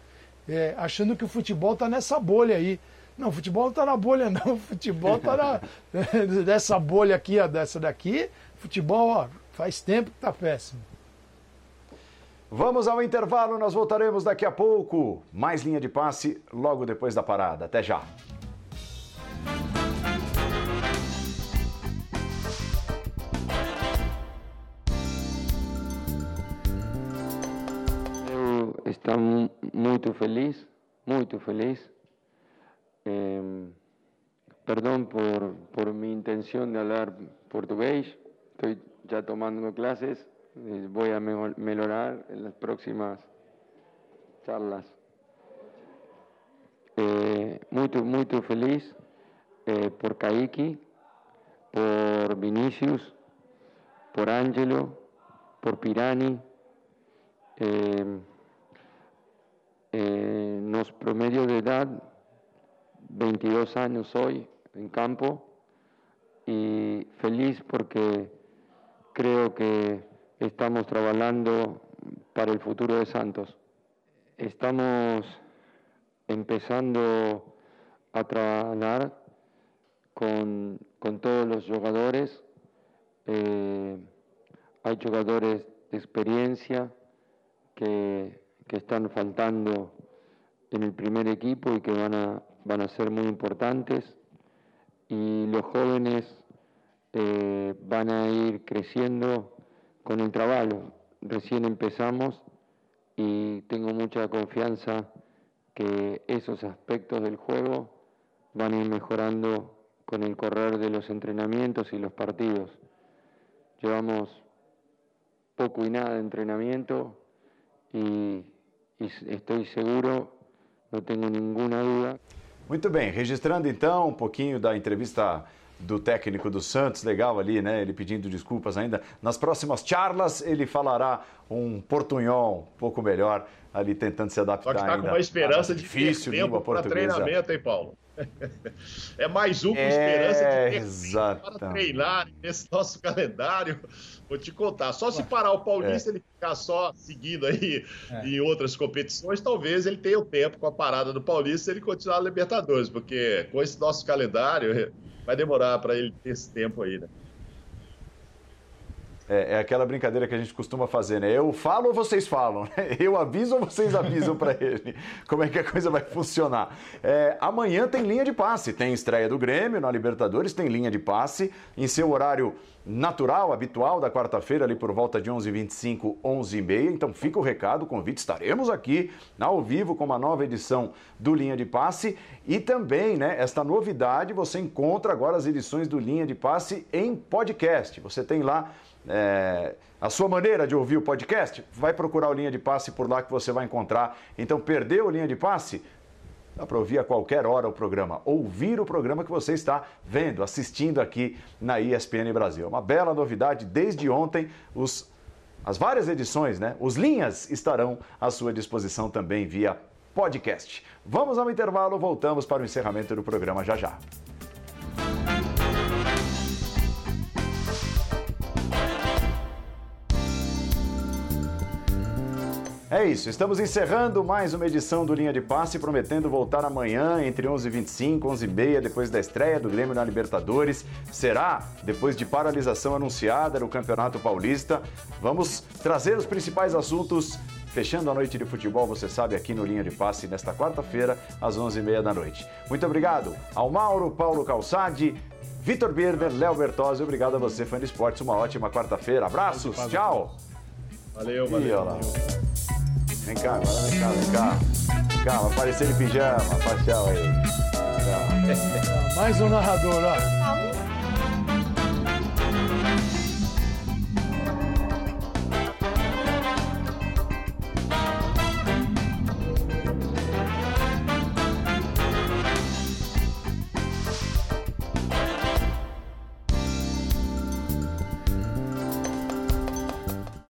é, achando que o futebol está nessa bolha aí. Não, o futebol não está na bolha, não. O futebol está na, dessa bolha aqui, ó, dessa daqui. Futebol, ó, faz tempo que está péssimo. Vamos ao intervalo, nós voltaremos daqui a pouco. Mais linha de passe logo depois da parada. Até já. Estou muito feliz, muito feliz. Eh, perdón por, por mi intención de hablar portugués. Estoy ya tomando clases. Voy a mejor- mejorar en las próximas charlas. Eh, muito, muito feliz eh, por Kaique, por Vinicius, por Angelo, por Pirani. Eh, eh, nos promedio de edad, 22 años hoy en campo y feliz porque creo que estamos trabajando para el futuro de Santos. Estamos empezando a trabajar con, con todos los jugadores. Eh, hay jugadores de experiencia que, que están faltando en el primer equipo y que van a, van a ser muy importantes. Y los jóvenes eh, van a ir creciendo con el trabajo. Recién empezamos y tengo mucha confianza que esos aspectos del juego van a ir mejorando con el correr de los entrenamientos y los partidos. Llevamos poco y nada de entrenamiento y, estoy seguro, no tengo ninguna duda, Muito bem, registrando então um pouquinho da entrevista do técnico do Santos, legal ali, né? Ele pedindo desculpas ainda. Nas próximas charlas ele falará um portunhol um pouco melhor, ali tentando se adaptar Só que está ainda. com uma esperança de difícil língua portuguesa. treinamento, hein, Paulo? É mais um com É, esperança de ter tempo exatamente. para treinar nesse nosso calendário. Vou te contar, só se parar o Paulista É. ele ficar só seguindo aí em outras competições, talvez ele tenha o tempo com a parada do Paulista e ele continuar na Libertadores, porque com esse nosso calendário vai demorar para ele ter esse tempo aí, né? É, é aquela brincadeira que a gente costuma fazer, né? Eu falo ou vocês falam? né? Eu aviso ou vocês avisam para ele? Como é que a coisa vai funcionar? É, amanhã tem linha de passe, tem estreia do Grêmio na Libertadores, tem linha de passe em seu horário natural, habitual da quarta-feira, ali por volta de 11h25, 11h30. Então fica o recado, o convite. Estaremos aqui ao vivo com uma nova edição do Linha de Passe e também, né, esta novidade, você encontra agora as edições do Linha de Passe em podcast. Você tem lá é, a sua maneira de ouvir o podcast, vai procurar o Linha de Passe por lá que você vai encontrar. Então, perdeu o Linha de Passe? Dá para ouvir a qualquer hora o programa, ouvir o programa que você está vendo, assistindo aqui na ESPN Brasil. É Uma bela novidade, desde ontem, os, as várias edições, né? Os linhas estarão à sua disposição também via podcast. Vamos ao intervalo, voltamos para o encerramento do programa já já. É isso, estamos encerrando mais uma edição do Linha de Passe, prometendo voltar amanhã entre 11h25 e 11h30, depois da estreia do Grêmio na Libertadores. Será depois de paralisação anunciada no Campeonato Paulista. Vamos trazer os principais assuntos, fechando a noite de futebol, você sabe, aqui no Linha de Passe, nesta quarta-feira, às 11h30 da noite. Muito obrigado ao Mauro, Paulo Calçade, Vitor Birner, Léo Bertozzi, obrigado a você, fã de esportes, uma ótima quarta-feira. Abraços, tchau! Valeu, valeu. lá. Vem cá, agora vem cá, vem cá. Vem cá, vai aparecer de pijama. Tchau aí. Tchau. Mais um narrador, ó. Ah, um